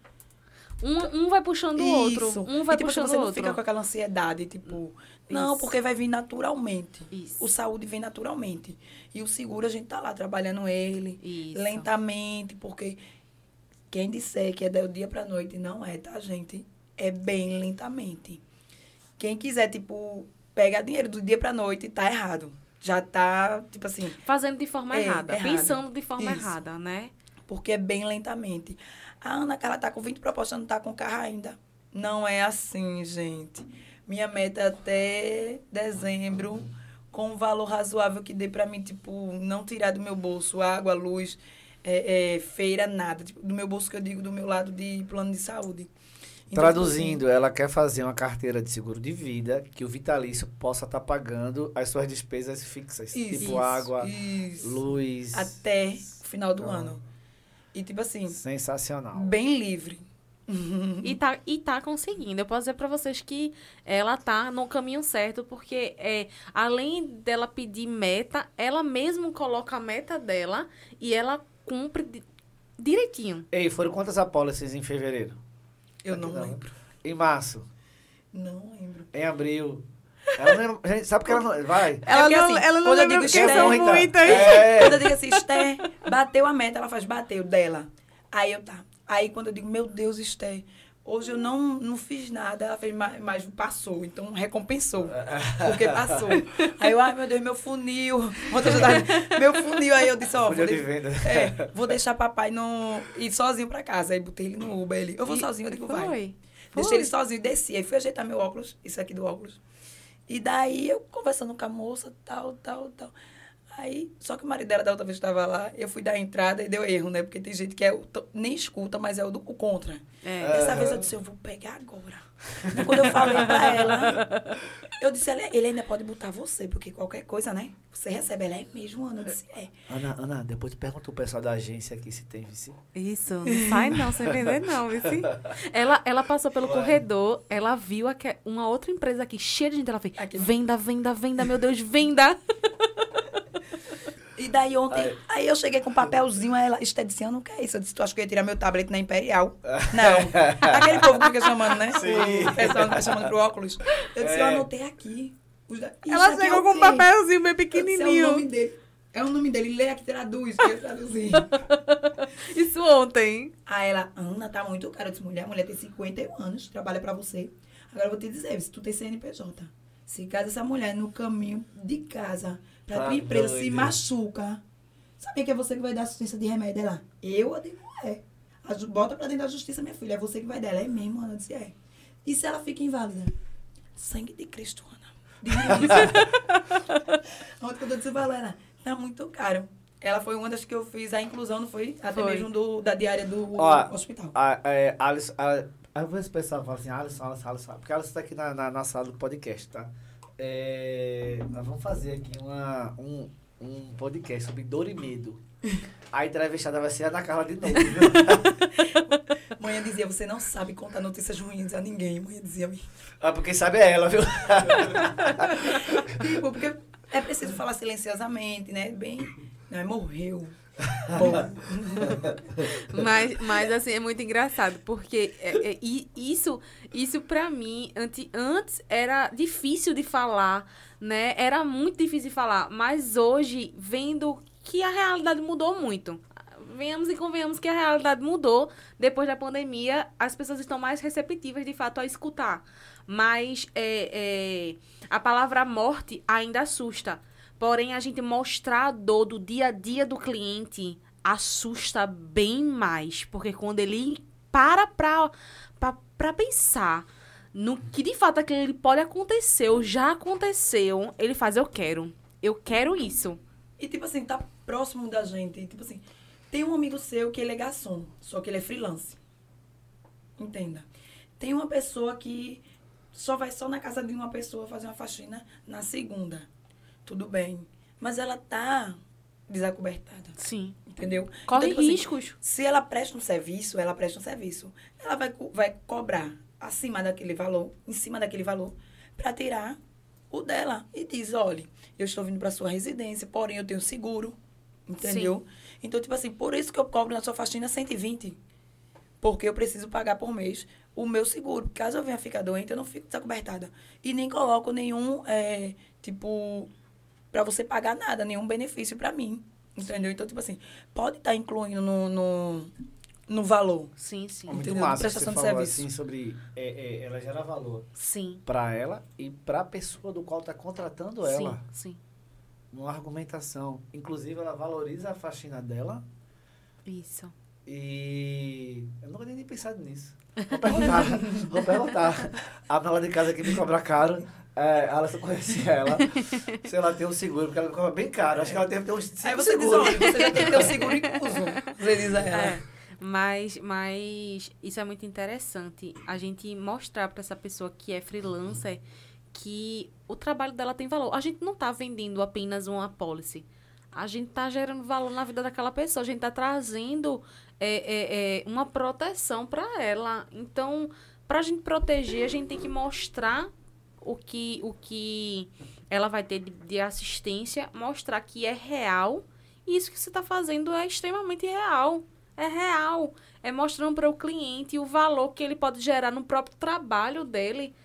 Um, um vai puxando o outro. Um vai
e, tipo,
puxando
você
o
não
outro.
fica com aquela ansiedade, tipo, não,
Isso.
porque vai vir naturalmente.
Isso.
O saúde vem naturalmente. E o seguro, a gente tá lá trabalhando ele,
Isso.
lentamente, porque quem disser que é do dia pra noite, não é, tá, gente? É bem lentamente. Quem quiser, tipo, pegar dinheiro do dia pra noite, tá errado. Já tá, tipo assim,
Fazendo de forma
É,
errada.
errado.
Pensando de forma
Isso.
errada, né?
porque é bem lentamente. A Ana, ela tá com 20 propostas, não tá com carro ainda. Não é assim, gente. Minha meta é até dezembro, com um valor razoável que dê pra mim, tipo, não tirar do meu bolso água, luz, é, é, feira, nada. Tipo, do meu bolso que eu digo, do meu lado de plano de saúde. Então,
Traduzindo, ela quer fazer uma carteira de seguro de vida que o vitalício possa estar pagando as suas despesas fixas,
Isso,
tipo
isso,
água,
isso.
luz.
Até final do
Ah.
ano. E, tipo assim,
Sensacional.
bem livre.
E tá, e tá conseguindo. Eu posso dizer pra vocês que ela tá no caminho certo, porque é, além dela pedir meta, ela mesmo coloca a meta dela e ela cumpre di- direitinho.
Ei, foram quantas apólices em fevereiro?
Eu não
Não.
lembro.
Em março?
Não lembro.
Em abril? Ela não lembra- gente, sabe porque ela não... Vai.
Ela
porque,
não,
assim,
ela não
quando eu
lembra
digo
porque
Esther,
são
muita.
muitas.
É.
Quando eu digo assim, Esther, bateu a meta, ela faz, bateu dela. Aí eu tá. Aí quando eu digo, meu Deus, Esther, hoje eu não, não fiz nada, ela fez, mas, mas passou, então recompensou. Porque passou. Aí eu, ai meu Deus, meu funil. Já tava- meu funil. Aí eu disse, ó, vou,
de
é, vou deixar papai no, ir sozinho pra casa. Aí botei ele no Uber, ele, eu vou
E-
sozinho, eu digo, vai.
Foi.
Deixei ele sozinho, desci. Aí fui ajeitar meu óculos, isso aqui do óculos. E daí eu conversando com a moça, tal, tal, tal. Aí, só que o marido dela da outra vez estava lá, eu fui dar a entrada e deu erro, né? Porque tem gente que é, nem escuta, mas é o do o contra.
É.
Dessa vez eu disse, eu vou pegar agora. Então, quando eu falei pra ela, eu disse, ele, ele ainda pode botar você, porque qualquer coisa, né? Você recebe. Ela é mesmo, Ana? Eu disse, é.
Ana, Ana, depois tu pergunta o pessoal da agência aqui se tem vice.
Isso, não sai não, sem vender não, sim? Ela, ela passou pelo corredor, ela viu aque- uma outra empresa aqui, cheia de gente, ela fez,
Aqui.
venda, venda, venda, meu Deus, venda!
E daí ontem, aí eu cheguei com um papelzinho, aí ela, eu não quero isso. Eu disse, tu acha que eu ia tirar meu tablet na Imperial? Não. Aquele povo que fica chamando, né?
Sim.
O pessoal que tá chamando pro óculos. Eu disse, eu
É.
anotei aqui.
Ela chegou
é
com um papelzinho bem
Eu disse, É o
pequenininho.
nome dele. É o nome dele, lê aqui, traduz, que eu traduzi.
Isso ontem.
Aí ela, Ana, tá muito caro. Eu disse, mulher, a mulher tem 51 anos, trabalha pra você. Agora eu vou te dizer, se tu tem CNPJ, se casa essa mulher no caminho de casa pra
Tá
tua empresa se
doido.
machuca, sabe que é você que vai dar assistência de remédio dela? Eu, eu digo, é. Bota pra dentro da justiça, minha filha. É você que vai dar. Ela é mesmo, Ana. Disse, é. E se ela fica inválida? Sangue de Cristo, Ana. Ontem quando eu disse pra ela, tá muito caro. Ela foi uma das que eu fiz a inclusão, não foi? Até
Foi.
mesmo do, da diária do
Ó,
hospital.
A, é, Alice, a, às vezes o pessoal fala assim, Alisson, Alisson, Alisson, porque a Alice tá aqui na, na, na sala do podcast, tá? É, nós vamos fazer aqui uma, um, um podcast sobre dor e medo. A entrevistada vai ser a Ana Carla de novo. viu?
Manhã dizia, você não sabe contar notícias ruins a ninguém. Manhã dizia mim.
ah, porque sabe é ela, viu?
Tipo, porque é preciso falar silenciosamente, né? Bem, né? morreu.
Mas, mas assim, é muito engraçado, porque é- é- e isso, isso pra mim, ante, antes era difícil de falar, né? Era muito difícil de falar. Mas hoje, vendo que a realidade mudou muito. Venhamos e convenhamos que a realidade mudou. Depois da pandemia, as pessoas estão mais receptivas, de fato, a escutar. Mas é, é, a palavra morte ainda assusta. Porém, a gente mostrar a dor do dia a dia do cliente assusta bem mais. Porque quando ele para pra, pra, pra pensar no que de fato aquele pode acontecer, ou já aconteceu, ele faz, eu quero. Eu quero isso.
E, tipo assim, tá próximo da gente. E, Tipo assim, tem um amigo seu que ele é garçom, só que ele é freelance. Entenda. Tem uma pessoa que só vai só na casa de uma pessoa fazer uma faxina na segunda. Tudo bem. Mas ela tá desacobertada.
Sim.
Entendeu?
Corre
Então, tipo assim,
riscos.
se ela presta um serviço, ela presta um serviço. Ela vai, vai cobrar acima daquele valor, em cima daquele valor, para tirar o dela. E diz, olha, eu estou vindo para sua residência, porém eu tenho seguro. Entendeu? Então, tipo assim, por isso que eu cobro na sua faxina 120. Porque eu preciso pagar por mês o meu seguro. Caso eu venha ficar doente, eu não fico desacobertada. E nem coloco nenhum, é, tipo, para você pagar nada, nenhum benefício para mim. Entendeu? Então, tipo assim, pode estar incluindo no, no, no valor.
Sim, sim.
Muito
Entendeu?
massa que você
Prestação de
falou
serviço.
assim sobre... é, é, ela gera valor
Sim.
pra ela e pra pessoa do qual tá contratando ela.
Sim, sim.
Numa argumentação. Inclusive, ela valoriza a faxina dela
Isso.
E eu nunca nem pensado nisso. Vou perguntar. vou perguntar. A dona de casa que me cobra caro. É, a Alisson conhecia ela. Se ela tem um seguro, porque ela cobra bem caro. Acho que ela deve ter uns cinco
Aí você diz,
seguros.
olha, você já tem que ter o seguro incluso. Você diz a ela.
É, mas, mas isso é muito interessante. A gente mostrar para essa pessoa que é freelancer que o trabalho dela tem valor. A gente não tá vendendo apenas uma policy. a gente está gerando valor na vida daquela pessoa, a gente está trazendo é, é, é, uma proteção para ela. Então, para a gente proteger, a gente tem que mostrar o que, o que ela vai ter de, de assistência, mostrar que é real. E isso que você está fazendo é extremamente real. É real. É mostrando para o cliente o valor que ele pode gerar no próprio trabalho dele,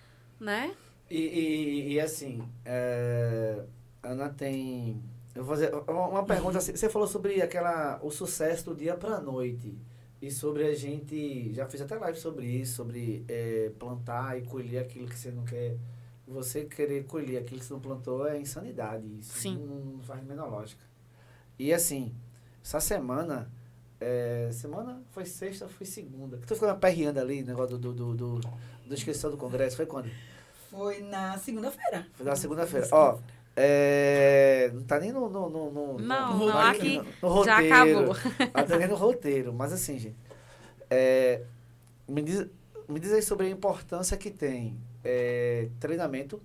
né?
E, e, e assim, é, Ana tem. Eu vou fazer uma pergunta. Assim, você falou sobre aquela, o sucesso do dia para a noite. E sobre a gente. Já fiz até live sobre isso, sobre é, plantar e colher aquilo que você não quer. Você querer colher aquilo que você não plantou é insanidade. Isso
Sim.
Não, não faz a menor lógica. E assim, essa semana. É, semana foi sexta, foi segunda. Que tu ficou aperreando ali, negócio do, do, do, do, do inscrição do Congresso. Foi quando?
Foi na segunda-feira.
Foi na segunda-feira. Ó, é, não tá nem no. no, no, no
Não,
no,
não,
no-
aqui
no roteiro.
já acabou.
Não tá nem no roteiro. Mas assim, gente. é, me, diz, me diz aí sobre a importância que tem é, treinamento,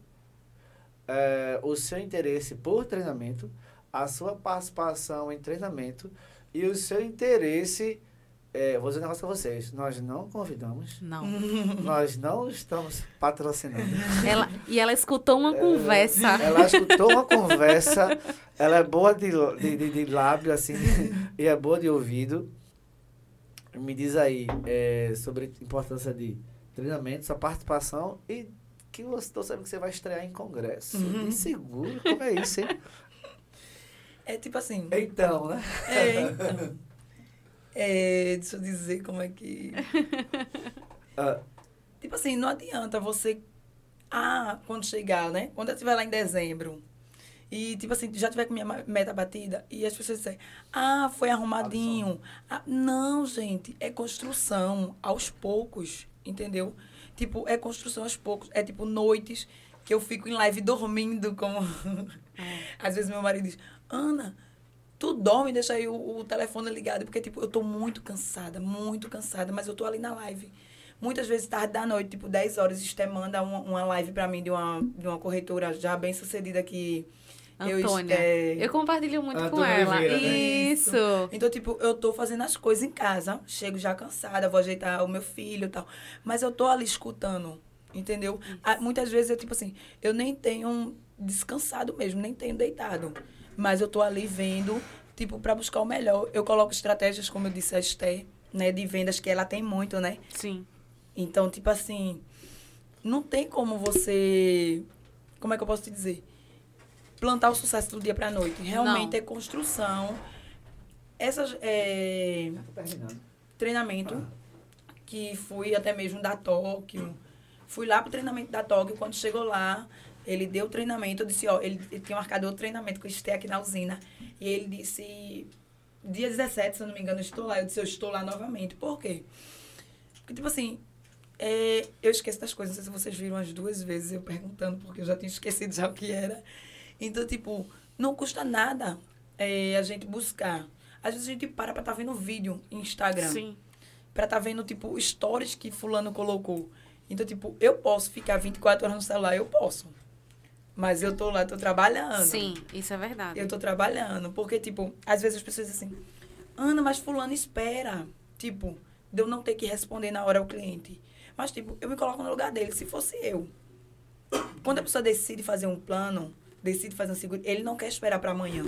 é, o seu interesse por treinamento, a sua participação em treinamento e o seu interesse. É, vou dizer um negócio pra vocês. Nós não convidamos,
Não.
nós não estamos patrocinando.
Ela, e ela escutou uma conversa.
Ela escutou uma conversa, ela é boa de, de, de, de lábio, assim, e é boa de ouvido. Me diz aí é, sobre a importância de treinamento, sua participação e que você tô sabendo que você vai estrear em congresso.
Uhum.
De seguro, como é isso, hein?
É tipo assim.
Então, né?
É, então. É, deixa eu dizer como é que.
Ah,
Tipo assim, não adianta você. Ah, quando chegar, né? Quando eu estiver lá em dezembro. E, tipo assim, já tiver com minha meta batida. E as pessoas disserem, ah, foi arrumadinho. Ah, não, gente. É construção aos poucos. Entendeu? Tipo, é construção aos poucos. É tipo noites que eu fico em live dormindo, como. Às vezes meu marido diz, Ana, tu dorme e deixa aí o, o telefone ligado, porque, tipo, eu tô muito cansada, muito cansada, mas eu tô ali na live. Muitas vezes, tarde da noite, tipo, 10 horas, Esté manda uma, uma live pra mim de uma, de uma corretora já bem sucedida que eu,
Antônia.
é,
Eu compartilho muito com
Antônia
ela.
Oliveira, né?
Isso.
então, tipo, eu tô fazendo as coisas em casa, chego já cansada, vou ajeitar o meu filho e tal. Mas eu tô ali escutando, entendeu? Muitas vezes eu, tipo assim, eu nem tenho descansado mesmo, nem tenho deitado. Mas eu tô ali vendo, tipo, pra buscar o melhor. Eu coloco estratégias, como eu disse a Esther, né, de vendas, que ela tem muito, né?
Sim.
Então, tipo assim, não tem como você. Como é que eu posso te dizer? Plantar o sucesso do dia pra noite. Realmente
Não.
é construção. Essas. É, treinamento, que fui até mesmo da Tóquio. Fui lá pro treinamento da Tóquio. Quando chegou lá, ele deu o treinamento. Eu disse, ó, ele, ele tinha marcado outro treinamento que eu estive aqui na usina. E ele disse, dia 17, se eu não me engano, eu estou lá. Eu disse, eu estou lá novamente. Por quê? Porque, tipo assim, é, eu esqueço das coisas. Não sei se vocês viram as duas vezes eu perguntando, porque eu já tinha esquecido já o que era. Então, tipo, não custa nada é, a gente buscar. Às vezes a gente para pra estar vendo vídeo em Instagram
Sim.
pra tá vendo, tipo, stories que fulano colocou. Então, tipo, eu posso ficar 24 horas no celular, eu posso. Mas eu tô lá, tô trabalhando.
Sim, isso é verdade.
Eu tô trabalhando. Porque, tipo, às vezes as pessoas dizem assim, Ana, mas fulano espera. Tipo, de eu não ter que responder na hora ao cliente. Mas, tipo, eu me coloco no lugar dele, se fosse eu. Quando a pessoa decide fazer um plano, decide fazer um seguro, ele não quer esperar para amanhã.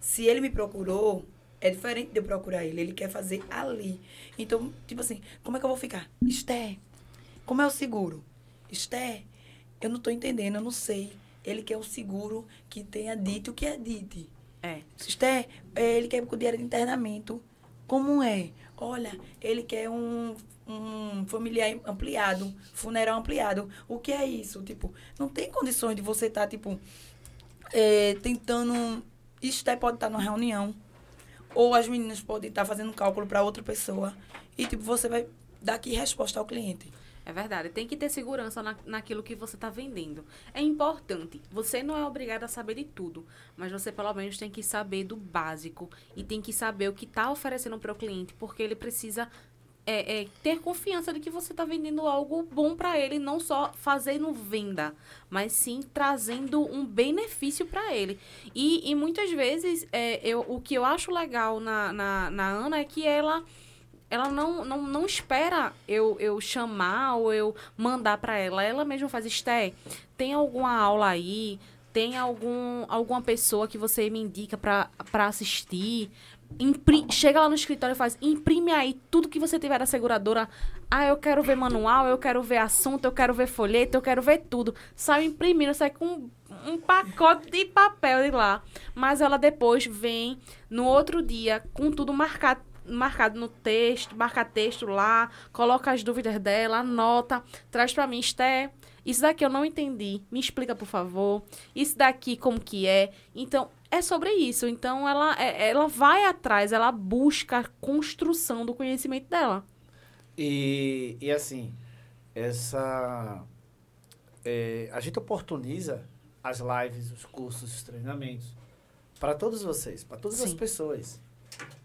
Se ele me procurou, é diferente de eu procurar ele. Ele quer fazer ali. Então, tipo assim, como é que eu vou ficar? Esté, como é o seguro? Esté, eu não tô entendendo, eu não sei. Ele quer um seguro que tenha dito o que é dito.
É.
Esté, é, ele quer com dinheiro de internamento. Como é? Olha, ele quer um, um familiar ampliado, funeral ampliado. O que é isso? Tipo, não tem condições de você estar, tipo, é, tentando. Esté pode estar numa reunião. Ou as meninas podem estar fazendo cálculo para outra pessoa. E, tipo, você vai dar aqui resposta ao cliente.
É verdade. Tem que ter segurança na, naquilo que você está vendendo. É importante. Você não é obrigado a saber de tudo, mas você pelo menos tem que saber do básico e tem que saber o que está oferecendo para o cliente, porque ele precisa é, é ter confiança de que você está vendendo algo bom para ele, não só fazendo venda, mas sim trazendo um benefício para ele. E, e muitas vezes, é, eu, o que eu acho legal na, na, na Ana é que ela ela não, não, não espera eu, eu chamar ou eu mandar para ela. Ela mesma faz, Esté, tem alguma aula aí? Tem algum, alguma pessoa que você me indica para assistir? Chega lá no escritório e faz, imprime aí tudo que você tiver da seguradora. Ah, eu quero ver manual, eu quero ver assunto, eu quero ver folheto, eu quero ver tudo. Sai imprimindo, sai com um pacote de papel de lá. Mas ela depois vem no outro dia com tudo marcado marcado no texto, marca texto lá, coloca as dúvidas dela, anota, traz para mim, Esté, isso daqui eu não entendi, me explica, por favor. Isso daqui como que é. Então, é sobre isso. Então, ela, é, ela vai atrás, ela busca a construção do conhecimento dela.
E, e assim, essa... É, a gente oportuniza as lives, os cursos, os treinamentos para todos vocês, para todas Sim. as pessoas.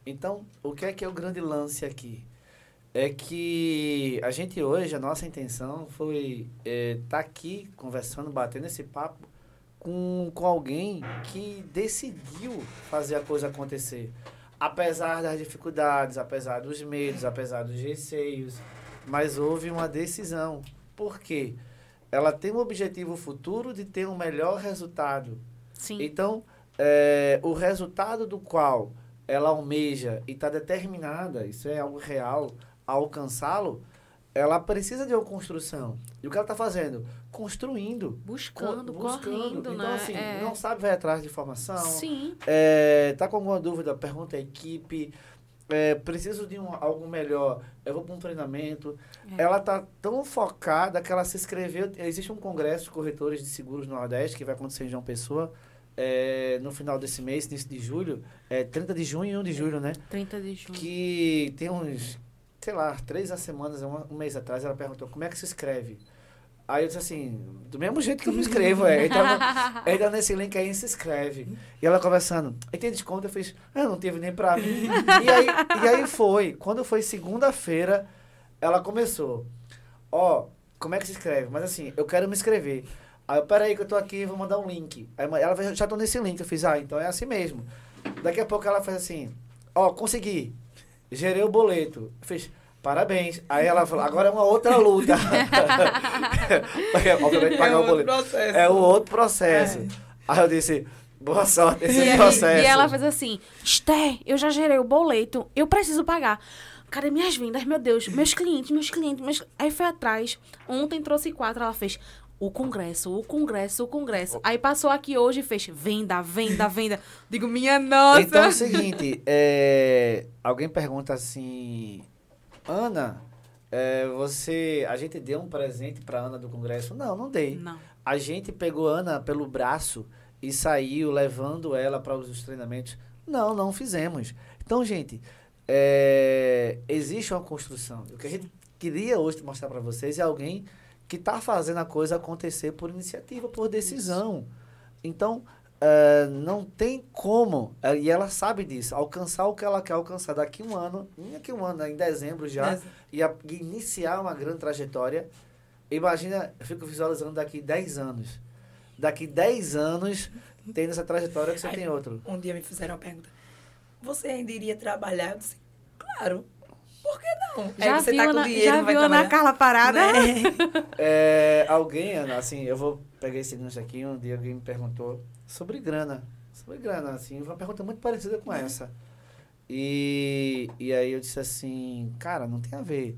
Então, o que é que é o grande lance aqui? É que a gente hoje, a nossa intenção foi estar é, tá aqui conversando, batendo esse papo com, com alguém que decidiu fazer a coisa acontecer. Apesar das dificuldades, apesar dos medos, apesar dos receios, mas houve uma decisão. Por quê? Ela tem um objetivo futuro de ter um melhor resultado.
Sim.
Então, é, o resultado do qual ela almeja e está determinada, isso é algo real, a alcançá-lo, ela precisa de uma construção. E o que ela está fazendo? Construindo.
Buscando, buscando. correndo,
Então,
né?
assim,
é.
não sabe, vai atrás de informação.
Sim.
É, tá com alguma dúvida, pergunta à equipe. É, preciso de um, algo melhor, eu vou para um treinamento. É. Ela tá tão focada que ela se inscreveu. Existe um congresso de corretores de seguros no Nordeste que vai acontecer em João Pessoa é, no final desse mês, início de julho, é 30 de junho e 1 de julho, né?
30 de junho.
Que tem uns, sei lá, três semanas, um, mês atrás, ela perguntou como é que se escreve. Aí eu disse assim, do mesmo jeito que eu me escrevo, é. Então, entra nesse link aí se inscreve. E ela conversando, aí tem desconto, eu fiz, ah, não teve nem pra mim. e, aí, e aí foi, quando foi segunda-feira, ela começou, ó, oh, como é que se escreve? Mas assim, eu quero me inscrever. Aí eu, peraí que eu tô aqui, vou mandar um link. Aí ela já tô nesse link. Eu fiz, ah, então é assim mesmo. Daqui a pouco ela fez assim, ó, oh, consegui. Gerei o boleto. Eu fiz, parabéns. Aí ela falou, agora é uma outra luta. Obviamente pagar é o boleto. Processo. É o outro processo. É. Aí eu disse, boa sorte nesse e, processo.
E ela fez assim, Sté, eu já gerei o boleto, eu preciso pagar. Cadê minhas vendas? Meu Deus, meus clientes, meus clientes, meus... Aí foi atrás. Ontem trouxe quatro, ela fez o congresso, o congresso, o congresso. Aí passou aqui hoje e fez venda, venda, venda. Digo, minha nossa.
Então é o seguinte, é, alguém pergunta assim, Ana, é, você, a gente deu um presente para Ana do congresso? Não, não dei.
Não.
A gente pegou Ana pelo braço e saiu levando ela para os treinamentos? Não, não fizemos. Então, gente, é, existe uma construção. O que a gente queria hoje mostrar para vocês é alguém que está fazendo a coisa acontecer por iniciativa, por decisão. Isso. Então, uh, não tem como, uh, e ela sabe disso, alcançar o que ela quer alcançar daqui um ano, daqui um ano, em dezembro já, e, a, e, iniciar uma grande trajetória. Imagina, eu fico visualizando daqui 10 anos. Daqui 10 anos, tendo essa trajetória que você Aí, tem outro.
Um dia me fizeram uma pergunta. Você ainda iria trabalhar? Eu disse, claro. Por que não?
Já Aí você viu tá com dinheiro, já viu Ana Carla parada?
Né? É, alguém, Ana, assim, eu vou pegar esse gancho aqui, um dia alguém me perguntou sobre grana. Sobre grana, assim, uma pergunta muito parecida com essa. E, e aí eu disse assim, cara, não tem a ver.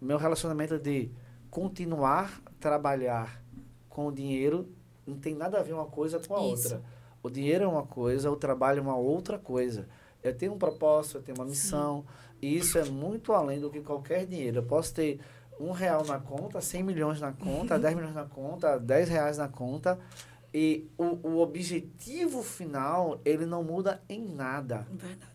Meu relacionamento de continuar a trabalhar com o dinheiro não tem nada a ver uma coisa com a Isso. outra. O dinheiro é uma coisa, o trabalho é uma outra coisa. Eu tenho um propósito, eu tenho uma missão. Sim e isso é muito além do que qualquer dinheiro. Eu posso ter um real na conta, 100 milhões na conta, 10 milhões na conta, 10 reais na conta. E o, o objetivo final, ele não muda em nada.
Verdade.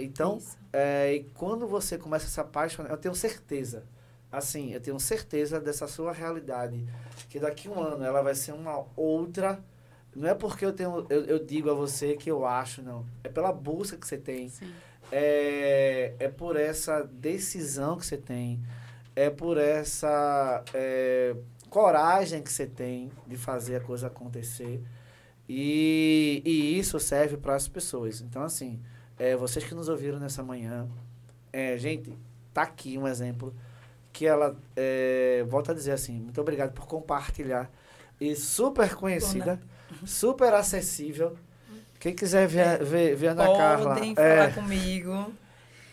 Então, é, quando você começa a se apaixonar, eu tenho certeza, assim, eu tenho certeza dessa sua realidade, que daqui a um ano ela vai ser uma outra. Não é porque eu tenho, eu, eu digo a você que eu acho, não. É pela busca que você tem.
Sim
é, é por essa decisão que você tem, é por essa é, coragem que você tem de fazer a coisa acontecer. E, e isso serve para as pessoas. Então, assim, é, vocês que nos ouviram nessa manhã, é, gente, tá aqui um exemplo que ela, é, volta a dizer assim, muito obrigado por compartilhar. E super conhecida, super acessível. Quem quiser ver,
É.
ver, ver a Ana
Podem
Carla.
falar
é,
comigo.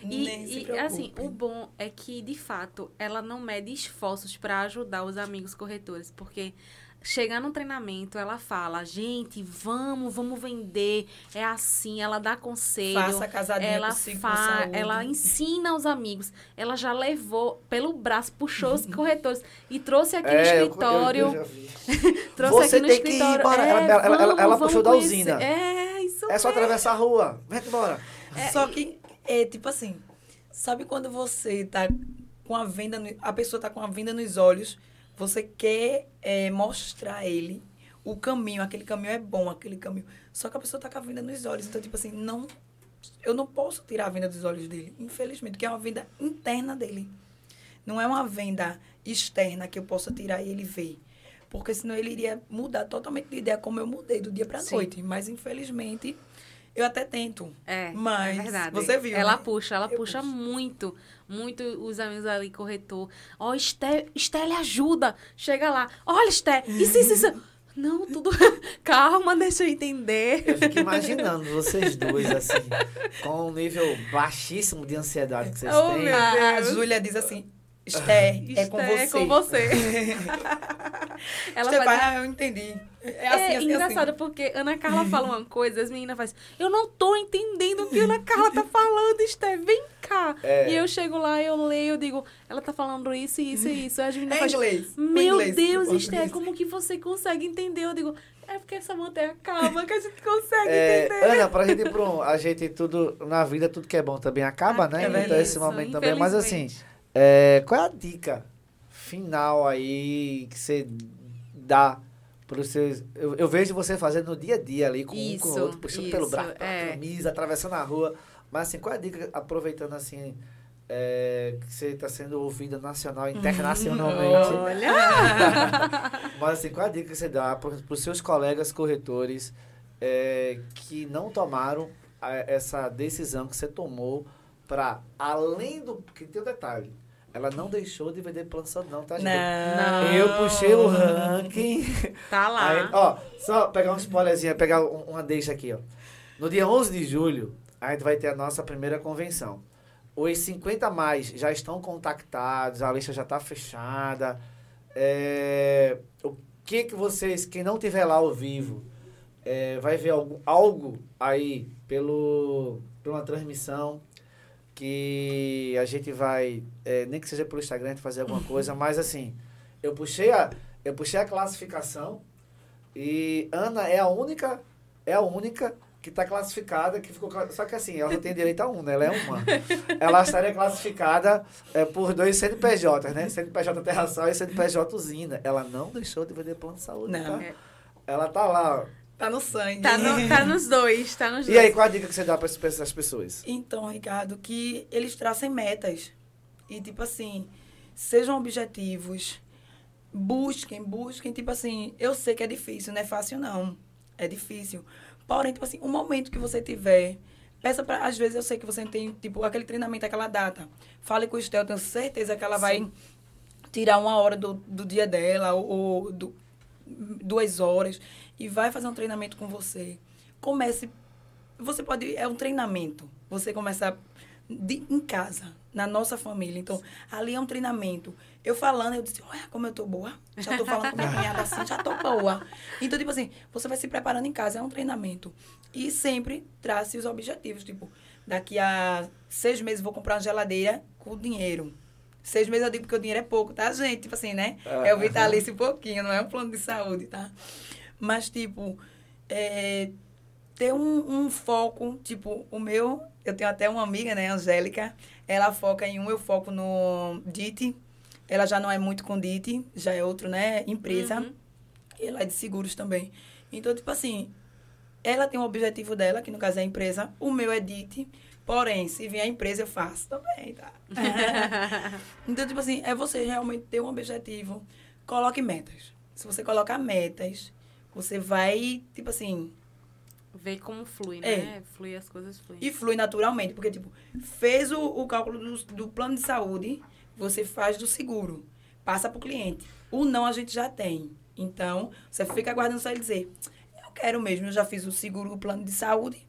E, e assim, o bom é que, de fato, ela não mede esforços para ajudar os amigos corretores, porque chegar no treinamento, ela fala, gente, vamos, vamos vender, é assim, ela dá conselho.
Faça casadinha
ela
consigo
fa
saúde.
ela ensina os amigos. Ela já levou pelo braço, puxou os corretores e trouxe aqui no
é, eu- eu- eu
escritório.
já vi.
trouxe
Você
aqui no
tem que ir
escritório.
embora.
É,
Ela- ela- ela-
vamos,
ela
vamos
puxou da usina.
É, isso
É só
mesmo.
atravessar a rua. Vem embora.
Só que é tipo assim, sabe quando você tá com a venda, no- a pessoa tá com a venda nos olhos, você quer é, mostrar a ele o caminho, aquele caminho é bom, aquele caminho. Só que a pessoa tá com a venda nos olhos, então tipo assim, não eu não posso tirar a venda dos olhos dele, infelizmente, porque é uma venda interna dele. Não é uma venda externa que eu possa tirar e ele ver. Porque senão ele iria mudar totalmente de ideia como eu mudei do dia pra
Sim.
noite. Mas infelizmente, eu até tento.
É,
Mas
é verdade.
você viu,
Ela
né?
puxa, ela
Eu
puxa
puxo.
muito, muito os amigos ali, corretor. Ó, Esté, Esté, ele ajuda. Chega lá. Olha, Esté, isso, isso, isso. Não, tudo... Calma, deixa eu entender.
Eu fico imaginando vocês dois, assim, com um nível baixíssimo de ansiedade que vocês
Oh,
têm.
meu
A. Júlia diz assim, Esté, é com
Esté,
você.
É com você. ela
Esté,
faz...
ah, eu entendi. É
É,
assim, assim,
engraçado,
assim.
porque Ana Carla fala uma coisa, as meninas fazem, eu não tô entendendo o que Ana Carla tá falando, Esté, vem cá.
É.
E eu chego lá, eu leio, eu digo, ela tá falando isso, isso e isso. As meninas
É
fazem,
inglês.
Meu
inglês,
Deus. Esté, como que você consegue entender? Eu digo, é porque essa manter calma que a gente consegue
É,
entender.
Ana, pra gente ir pra um, a gente tudo, na vida, tudo que é bom também acaba, né?
É
então esse momento também. Mas assim. É, qual é a dica final aí que você dá pros seus... Eu, eu vejo você fazendo no dia a dia ali, com um com o
Isso,
outro, puxando pelo
isso,
braço, pela
é.
camisa, atravessando a rua. Mas assim, qual é a dica, aproveitando assim, é, que você está sendo ouvida nacional, internacionalmente.
Olha!
Mas assim, qual a dica que você dá para os seus colegas corretores é, que não tomaram a- essa decisão que você tomou para, além do... Porque tem um detalhe. Ela não deixou de vender plano saúde, não, tá, gente?
Não.
Eu puxei o ranking.
Tá lá.
Aí, ó, só pegar um spoilerzinho, pegar um- uma deixa aqui, ó. No dia 11 de julho, a gente vai ter a nossa primeira convenção. Os 50 mais já estão contactados, a lista já está fechada. É, o que que vocês, quem não tiver lá ao vivo, é, vai ver algo, algo aí pelo, pela transmissão que a gente vai, é, nem que seja pelo Instagram, a gente fazer alguma coisa, mas assim, eu puxei a, eu puxei a classificação e Ana é a única, é a única que está classificada, que ficou, só que assim, ela não tem direito a um, né? Ela é uma. Ela estaria classificada é, por dois CNPJs, né? CNPJ Terra Sol e CNPJ Usina. Ela não deixou de vender plano de saúde,
Não.
tá?
É.
Ela tá lá. ó.
Tá no sangue.
Tá, no- tá nos dois, tá nos
E
dois.
aí, qual a dica que você dá para essas pessoas?
Então, Ricardo, que eles tracem metas. E, tipo assim, sejam objetivos. Busquem, busquem. Tipo assim, eu sei que é difícil, não é fácil, não. É difícil. Porém, tipo assim, o momento que você tiver, peça pra. Às vezes eu sei que você tem, tipo, aquele treinamento, aquela data. Fale com o Estel, eu tenho certeza que ela vai tirar uma hora do, do dia dela, ou, ou do- duas horas, e vai fazer um treinamento com você. Comece você pode é um treinamento. Você começar de- em casa na nossa família. Então ali é um treinamento. Eu falando eu disse como eu tô boa. Já tô falando com minha cunhada assim já tô boa. Então tipo assim você vai se preparando em casa é um treinamento. E sempre trace os objetivos tipo daqui a seis meses vou comprar uma geladeira com dinheiro. Seis meses eu digo porque o dinheiro é pouco tá gente? Tipo assim né? É. o vitalício pouquinho não é um plano de saúde tá mas tipo é, ter um, um foco, tipo, o meu, eu tenho até uma amiga, né, Angélica, ela foca em um, eu foco no DIT, ela já não é muito com DIT, já é outro, né, empresa,
Uhum.
ela é de seguros também. Então, tipo assim, ela tem um objetivo dela, que no caso é a empresa, o meu é DIT, Porém, se vier a empresa, eu faço também, tá? então, tipo assim, é você realmente ter um objetivo. Coloque metas. Se você colocar metas, você vai, tipo assim,
Ver como flui,
É.
né? Flui, as coisas fluem.
e flui naturalmente. Porque, tipo, fez o, o cálculo do, do plano de saúde, você faz do seguro. Passa pro cliente. O não a gente já tem. Então, você fica aguardando só ele dizer, eu quero mesmo, eu já fiz o seguro, o plano de saúde.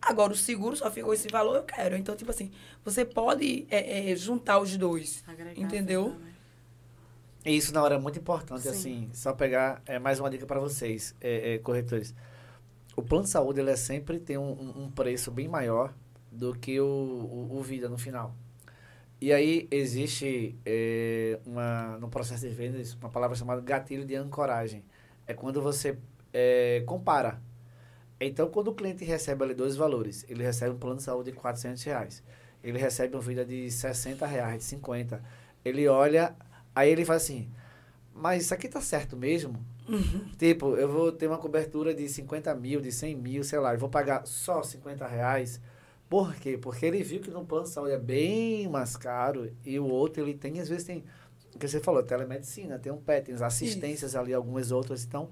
Agora, o seguro só ficou esse valor, eu quero. Então, tipo assim, você pode é, é, juntar os dois.
Agregar,
Entendeu?
E Isso na hora é muito importante,
Sim.
assim, só pegar é, mais uma dica para vocês, é, é, corretores. O plano de saúde, ele é sempre tem um, um- um preço bem maior do que o, o, o vida no final. E aí existe é, uma, no processo de vendas uma palavra chamada gatilho de ancoragem. É quando você é, compara. Então, quando o cliente recebe ali dois valores, ele recebe um plano de saúde de 400 reais, ele recebe uma vida de 60 reais, de 50, ele olha, aí ele fala assim, mas isso aqui tá certo mesmo? Tipo, eu vou ter uma cobertura de 50 mil, de 100 mil, sei lá, eu vou pagar só 50 reais. Por quê? Porque ele viu que no plano de saúde é bem mais caro e o outro ele tem, às vezes tem, o que você falou, telemedicina, tem um PET, tem as assistências ali, algumas outras. Então,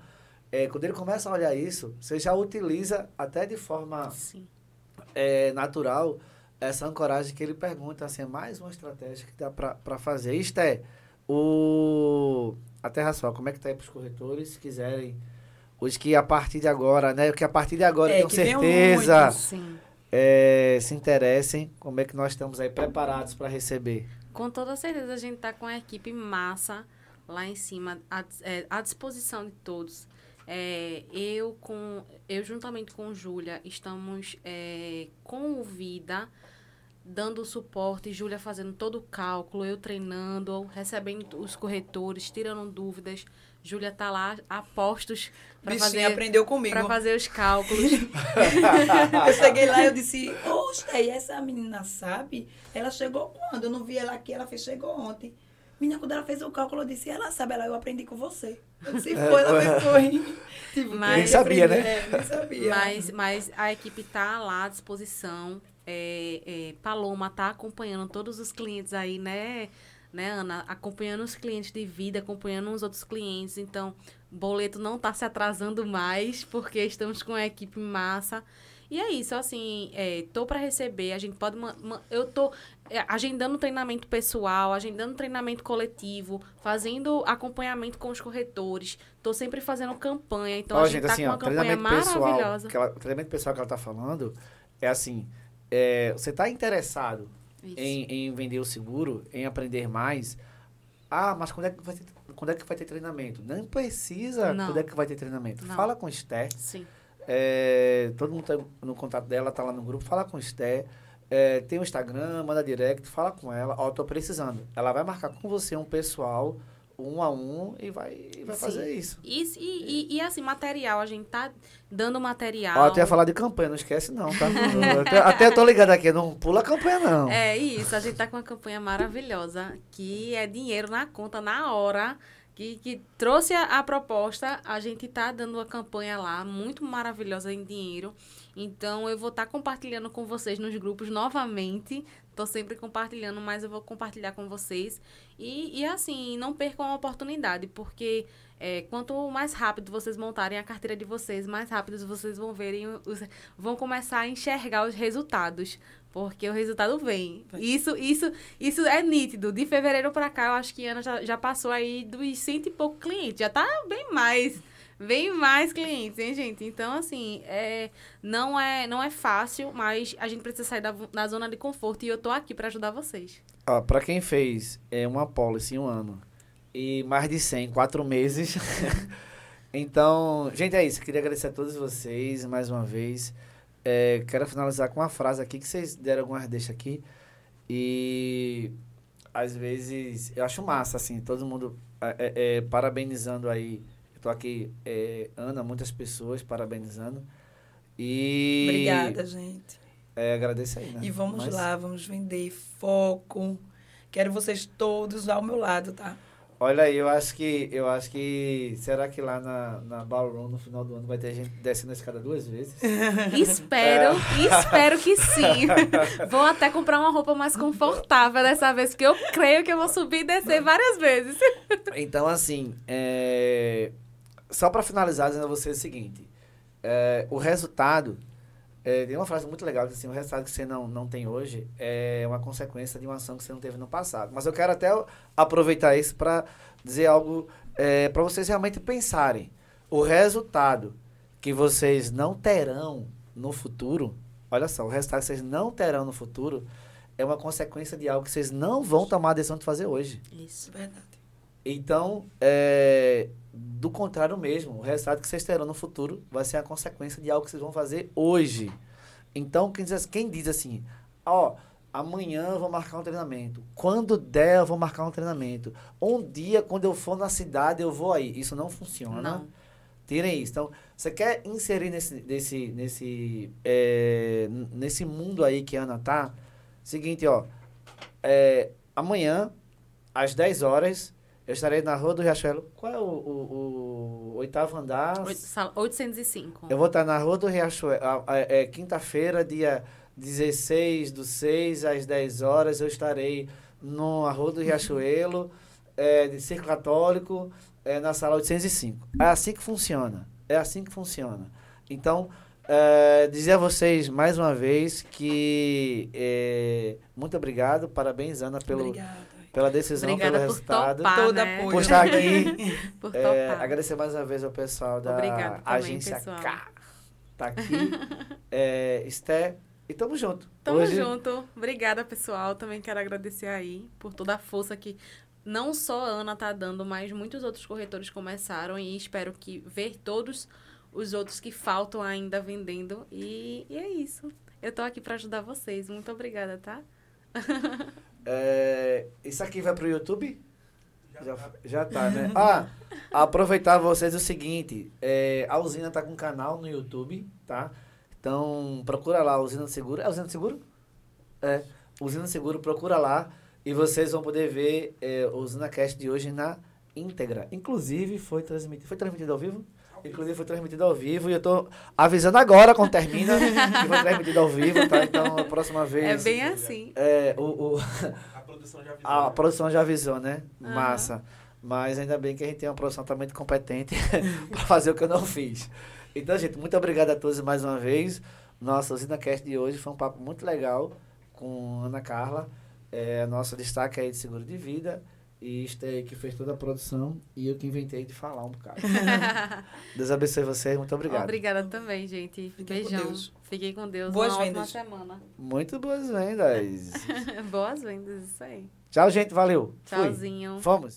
é, quando ele começa a olhar isso, você já utiliza até de forma é, natural essa ancoragem que ele pergunta, assim, é mais uma estratégia que dá para fazer. Isto é, o, a Terra Sol, como é que tá aí para os corretores, se quiserem, os que a partir de agora, né, que a partir de agora,
É, venham
certeza,
muitos.
Sim.
é, se interessem, como é que nós estamos aí preparados para receber.
Com toda certeza, a gente tá com a equipe massa lá em cima, à, é, à disposição de todos. É, eu, com, eu, juntamente com Júlia, estamos é, com o Vida, dando suporte, Júlia fazendo todo o cálculo, eu treinando, recebendo os corretores, tirando dúvidas. Júlia tá lá a postos para fazer,
aprendeu comigo.
pra fazer os cálculos.
Eu cheguei lá e eu disse, oxe, e essa menina sabe? Ela chegou quando? Eu não vi ela aqui, ela fez, chegou ontem. Menina, quando ela fez o cálculo, eu disse, ela sabe, ela, eu aprendi com você. Eu disse, foi, ela foi. Tipo,
Mas-
Nem sabia,
aprendi,
né?
É, nem sabia.
Mas, mas a equipe tá lá à disposição. É, é, Paloma tá acompanhando todos os clientes aí, né, né, Ana? Acompanhando os clientes de vida, acompanhando os outros clientes. Então, o boleto não tá se atrasando mais, porque estamos com a equipe massa. E é isso, assim, é, tô para receber, a gente pode... Eu tô é, agendando treinamento pessoal, agendando treinamento coletivo, fazendo acompanhamento com os corretores. Tô sempre fazendo campanha, então
Ó,
a gente, tá com uma campanha
pessoal,
maravilhosa.
que ela- o treinamento pessoal que ela está falando é assim, é, você está interessado em, em vender o seguro, em aprender mais. Ah, mas quando é que vai ter, quando é que vai ter treinamento? Não precisa
Não.
quando é que vai ter treinamento.
Não.
Fala com o Esther.
Sim.
É, todo mundo tá no contato dela, tá lá no grupo. Fala com o Esther. É, tem o Instagram, manda direct, fala com ela. Ó, tô precisando. Ela vai marcar com você um pessoal, um a um, e vai, e vai
Sim.
fazer isso.
Isso, e, e, e, assim, material, a gente tá dando material.
Ó, até falar de campanha, não esquece não, tá? até, até eu tô ligado aqui, não pula a campanha não.
É isso, a gente tá com uma campanha maravilhosa, que é dinheiro na conta, na hora, que, que trouxe a, a proposta, a gente tá dando uma campanha lá, muito maravilhosa em dinheiro. Então, eu vou estar compartilhando com vocês nos grupos novamente. Tô sempre compartilhando, mas eu vou compartilhar com vocês. E, e assim, não percam a oportunidade, porque é, quanto mais rápido vocês montarem a carteira de vocês, mais rápido vocês vão verem, os, vão começar a enxergar os resultados. Porque o resultado vem. Isso, isso, isso é nítido. De fevereiro para cá, eu acho que a Ana já, já passou aí dos cento e pouco clientes. Já tá bem mais. Bem mais clientes, hein, gente? Então, assim, é, não, é, não é fácil, mas a gente precisa sair da, da zona de conforto e eu tô aqui para ajudar vocês.
Ó, pra quem fez é, uma policy um ano e mais de 100 em quatro meses. então, gente, é isso. Queria agradecer a todos vocês mais uma vez. É, quero finalizar com uma frase aqui que vocês deram algumas deixas aqui. E às vezes eu acho massa, assim, todo mundo é, é, é, parabenizando aí. Tô aqui, é, Ana, muitas pessoas parabenizando. E.
Obrigada, gente.
É, agradeço aí, né?
E vamos
Mas-
lá, vamos vender foco. Quero vocês todos ao meu lado, tá?
Olha aí, eu acho que. Eu acho que. Será que lá na, na Ballroom no final do ano vai ter gente descendo a escada duas vezes?
Espero, espero que sim. vou até comprar uma roupa mais confortável dessa vez, porque eu creio que eu vou subir e descer várias vezes.
Então, assim, é, só para finalizar, dizendo a você o seguinte: é, o resultado. É, tem uma frase muito legal que assim, o resultado que você não, não tem hoje é uma consequência de uma ação que você não teve no passado. Mas eu quero até aproveitar isso para dizer algo é, para vocês realmente pensarem. O resultado que vocês não terão no futuro, olha só, o resultado que vocês não terão no futuro é uma consequência de algo que vocês não vão tomar a decisão de fazer hoje.
Isso, verdade.
Então, é, do contrário mesmo, o resultado que vocês terão no futuro vai ser a consequência de algo que vocês vão fazer hoje. Então, quem diz, quem diz assim, ó, amanhã eu vou marcar um treinamento, quando der eu vou marcar um treinamento, um dia quando eu for na cidade eu vou aí, isso não funciona.
Não.
Tirem isso. Então, você quer inserir nesse, nesse, nesse, é, nesse mundo aí que a Ana tá? Seguinte, ó, é, amanhã, às 10 horas, eu estarei na Rua do Riachuelo. Qual é o, o, o oitavo andar?
Oito- sala 805.
Eu vou estar na Rua do Riachuelo. a- a- É, quinta-feira, dia 16 do 6 às 10 horas. Eu estarei na Rua do Riachuelo, é, de Circo Católico, é, na sala 805. É assim que funciona. É assim que funciona. Então, é, dizer a vocês mais uma vez que é, muito obrigado. Parabéns, Ana, pelo,
Obrigada.
Pela decisão,
Obrigada
pelo
por
resultado.
topar,
Todo
né?
apoio.
Por estar aqui.
Por
É,
topar.
agradecer mais uma vez ao pessoal da
Obrigada também,
agência
pessoal.
K. Tá aqui. é, Esté. E tamo junto.
Tamo
Hoje-
junto. Obrigada, pessoal. Também quero agradecer aí por toda a força que não só a Ana tá dando, mas muitos outros corretores começaram e espero que ver todos os outros que faltam ainda vendendo. E, e é isso. Eu tô aqui para ajudar vocês. Muito obrigada, tá?
É, isso aqui vai pro YouTube? Já, já tá, né? Ah, aproveitar vocês o seguinte: é, a usina tá com um canal no YouTube, tá? Então procura lá, Usina Seguro. É Usina Seguro? É, Usina Seguro, procura lá e vocês vão poder ver é, o Usina Cast de hoje na íntegra. Inclusive foi transmitido. Foi transmitido ao vivo? Inclusive foi transmitido ao vivo e eu tô avisando agora quando termina que foi transmitido ao vivo, tá? Então a próxima
É
vez.
bem assim.
É, o, o,
A produção já avisou.
a produção já avisou, né? Massa. Mas ainda bem que a gente tem uma produção também muito competente para fazer o que eu não fiz. Então, gente, muito obrigado a todos mais uma vez. Nossa Usina Cast de hoje foi um papo muito legal com Ana Carla, é, nosso destaque aí de seguro de vida. E Esther que fez toda a produção e eu que inventei de falar um bocado. Deus abençoe vocês, muito obrigado.
Obrigada também, gente.
Fiquem com
Beijão.
Deus.
Fiquem com Deus.
Boas
Uma
vendas.
semana.
Muito boas vendas.
Boas vendas, isso aí.
Tchau, gente. Valeu. Fui.
Tchauzinho.
Fomos.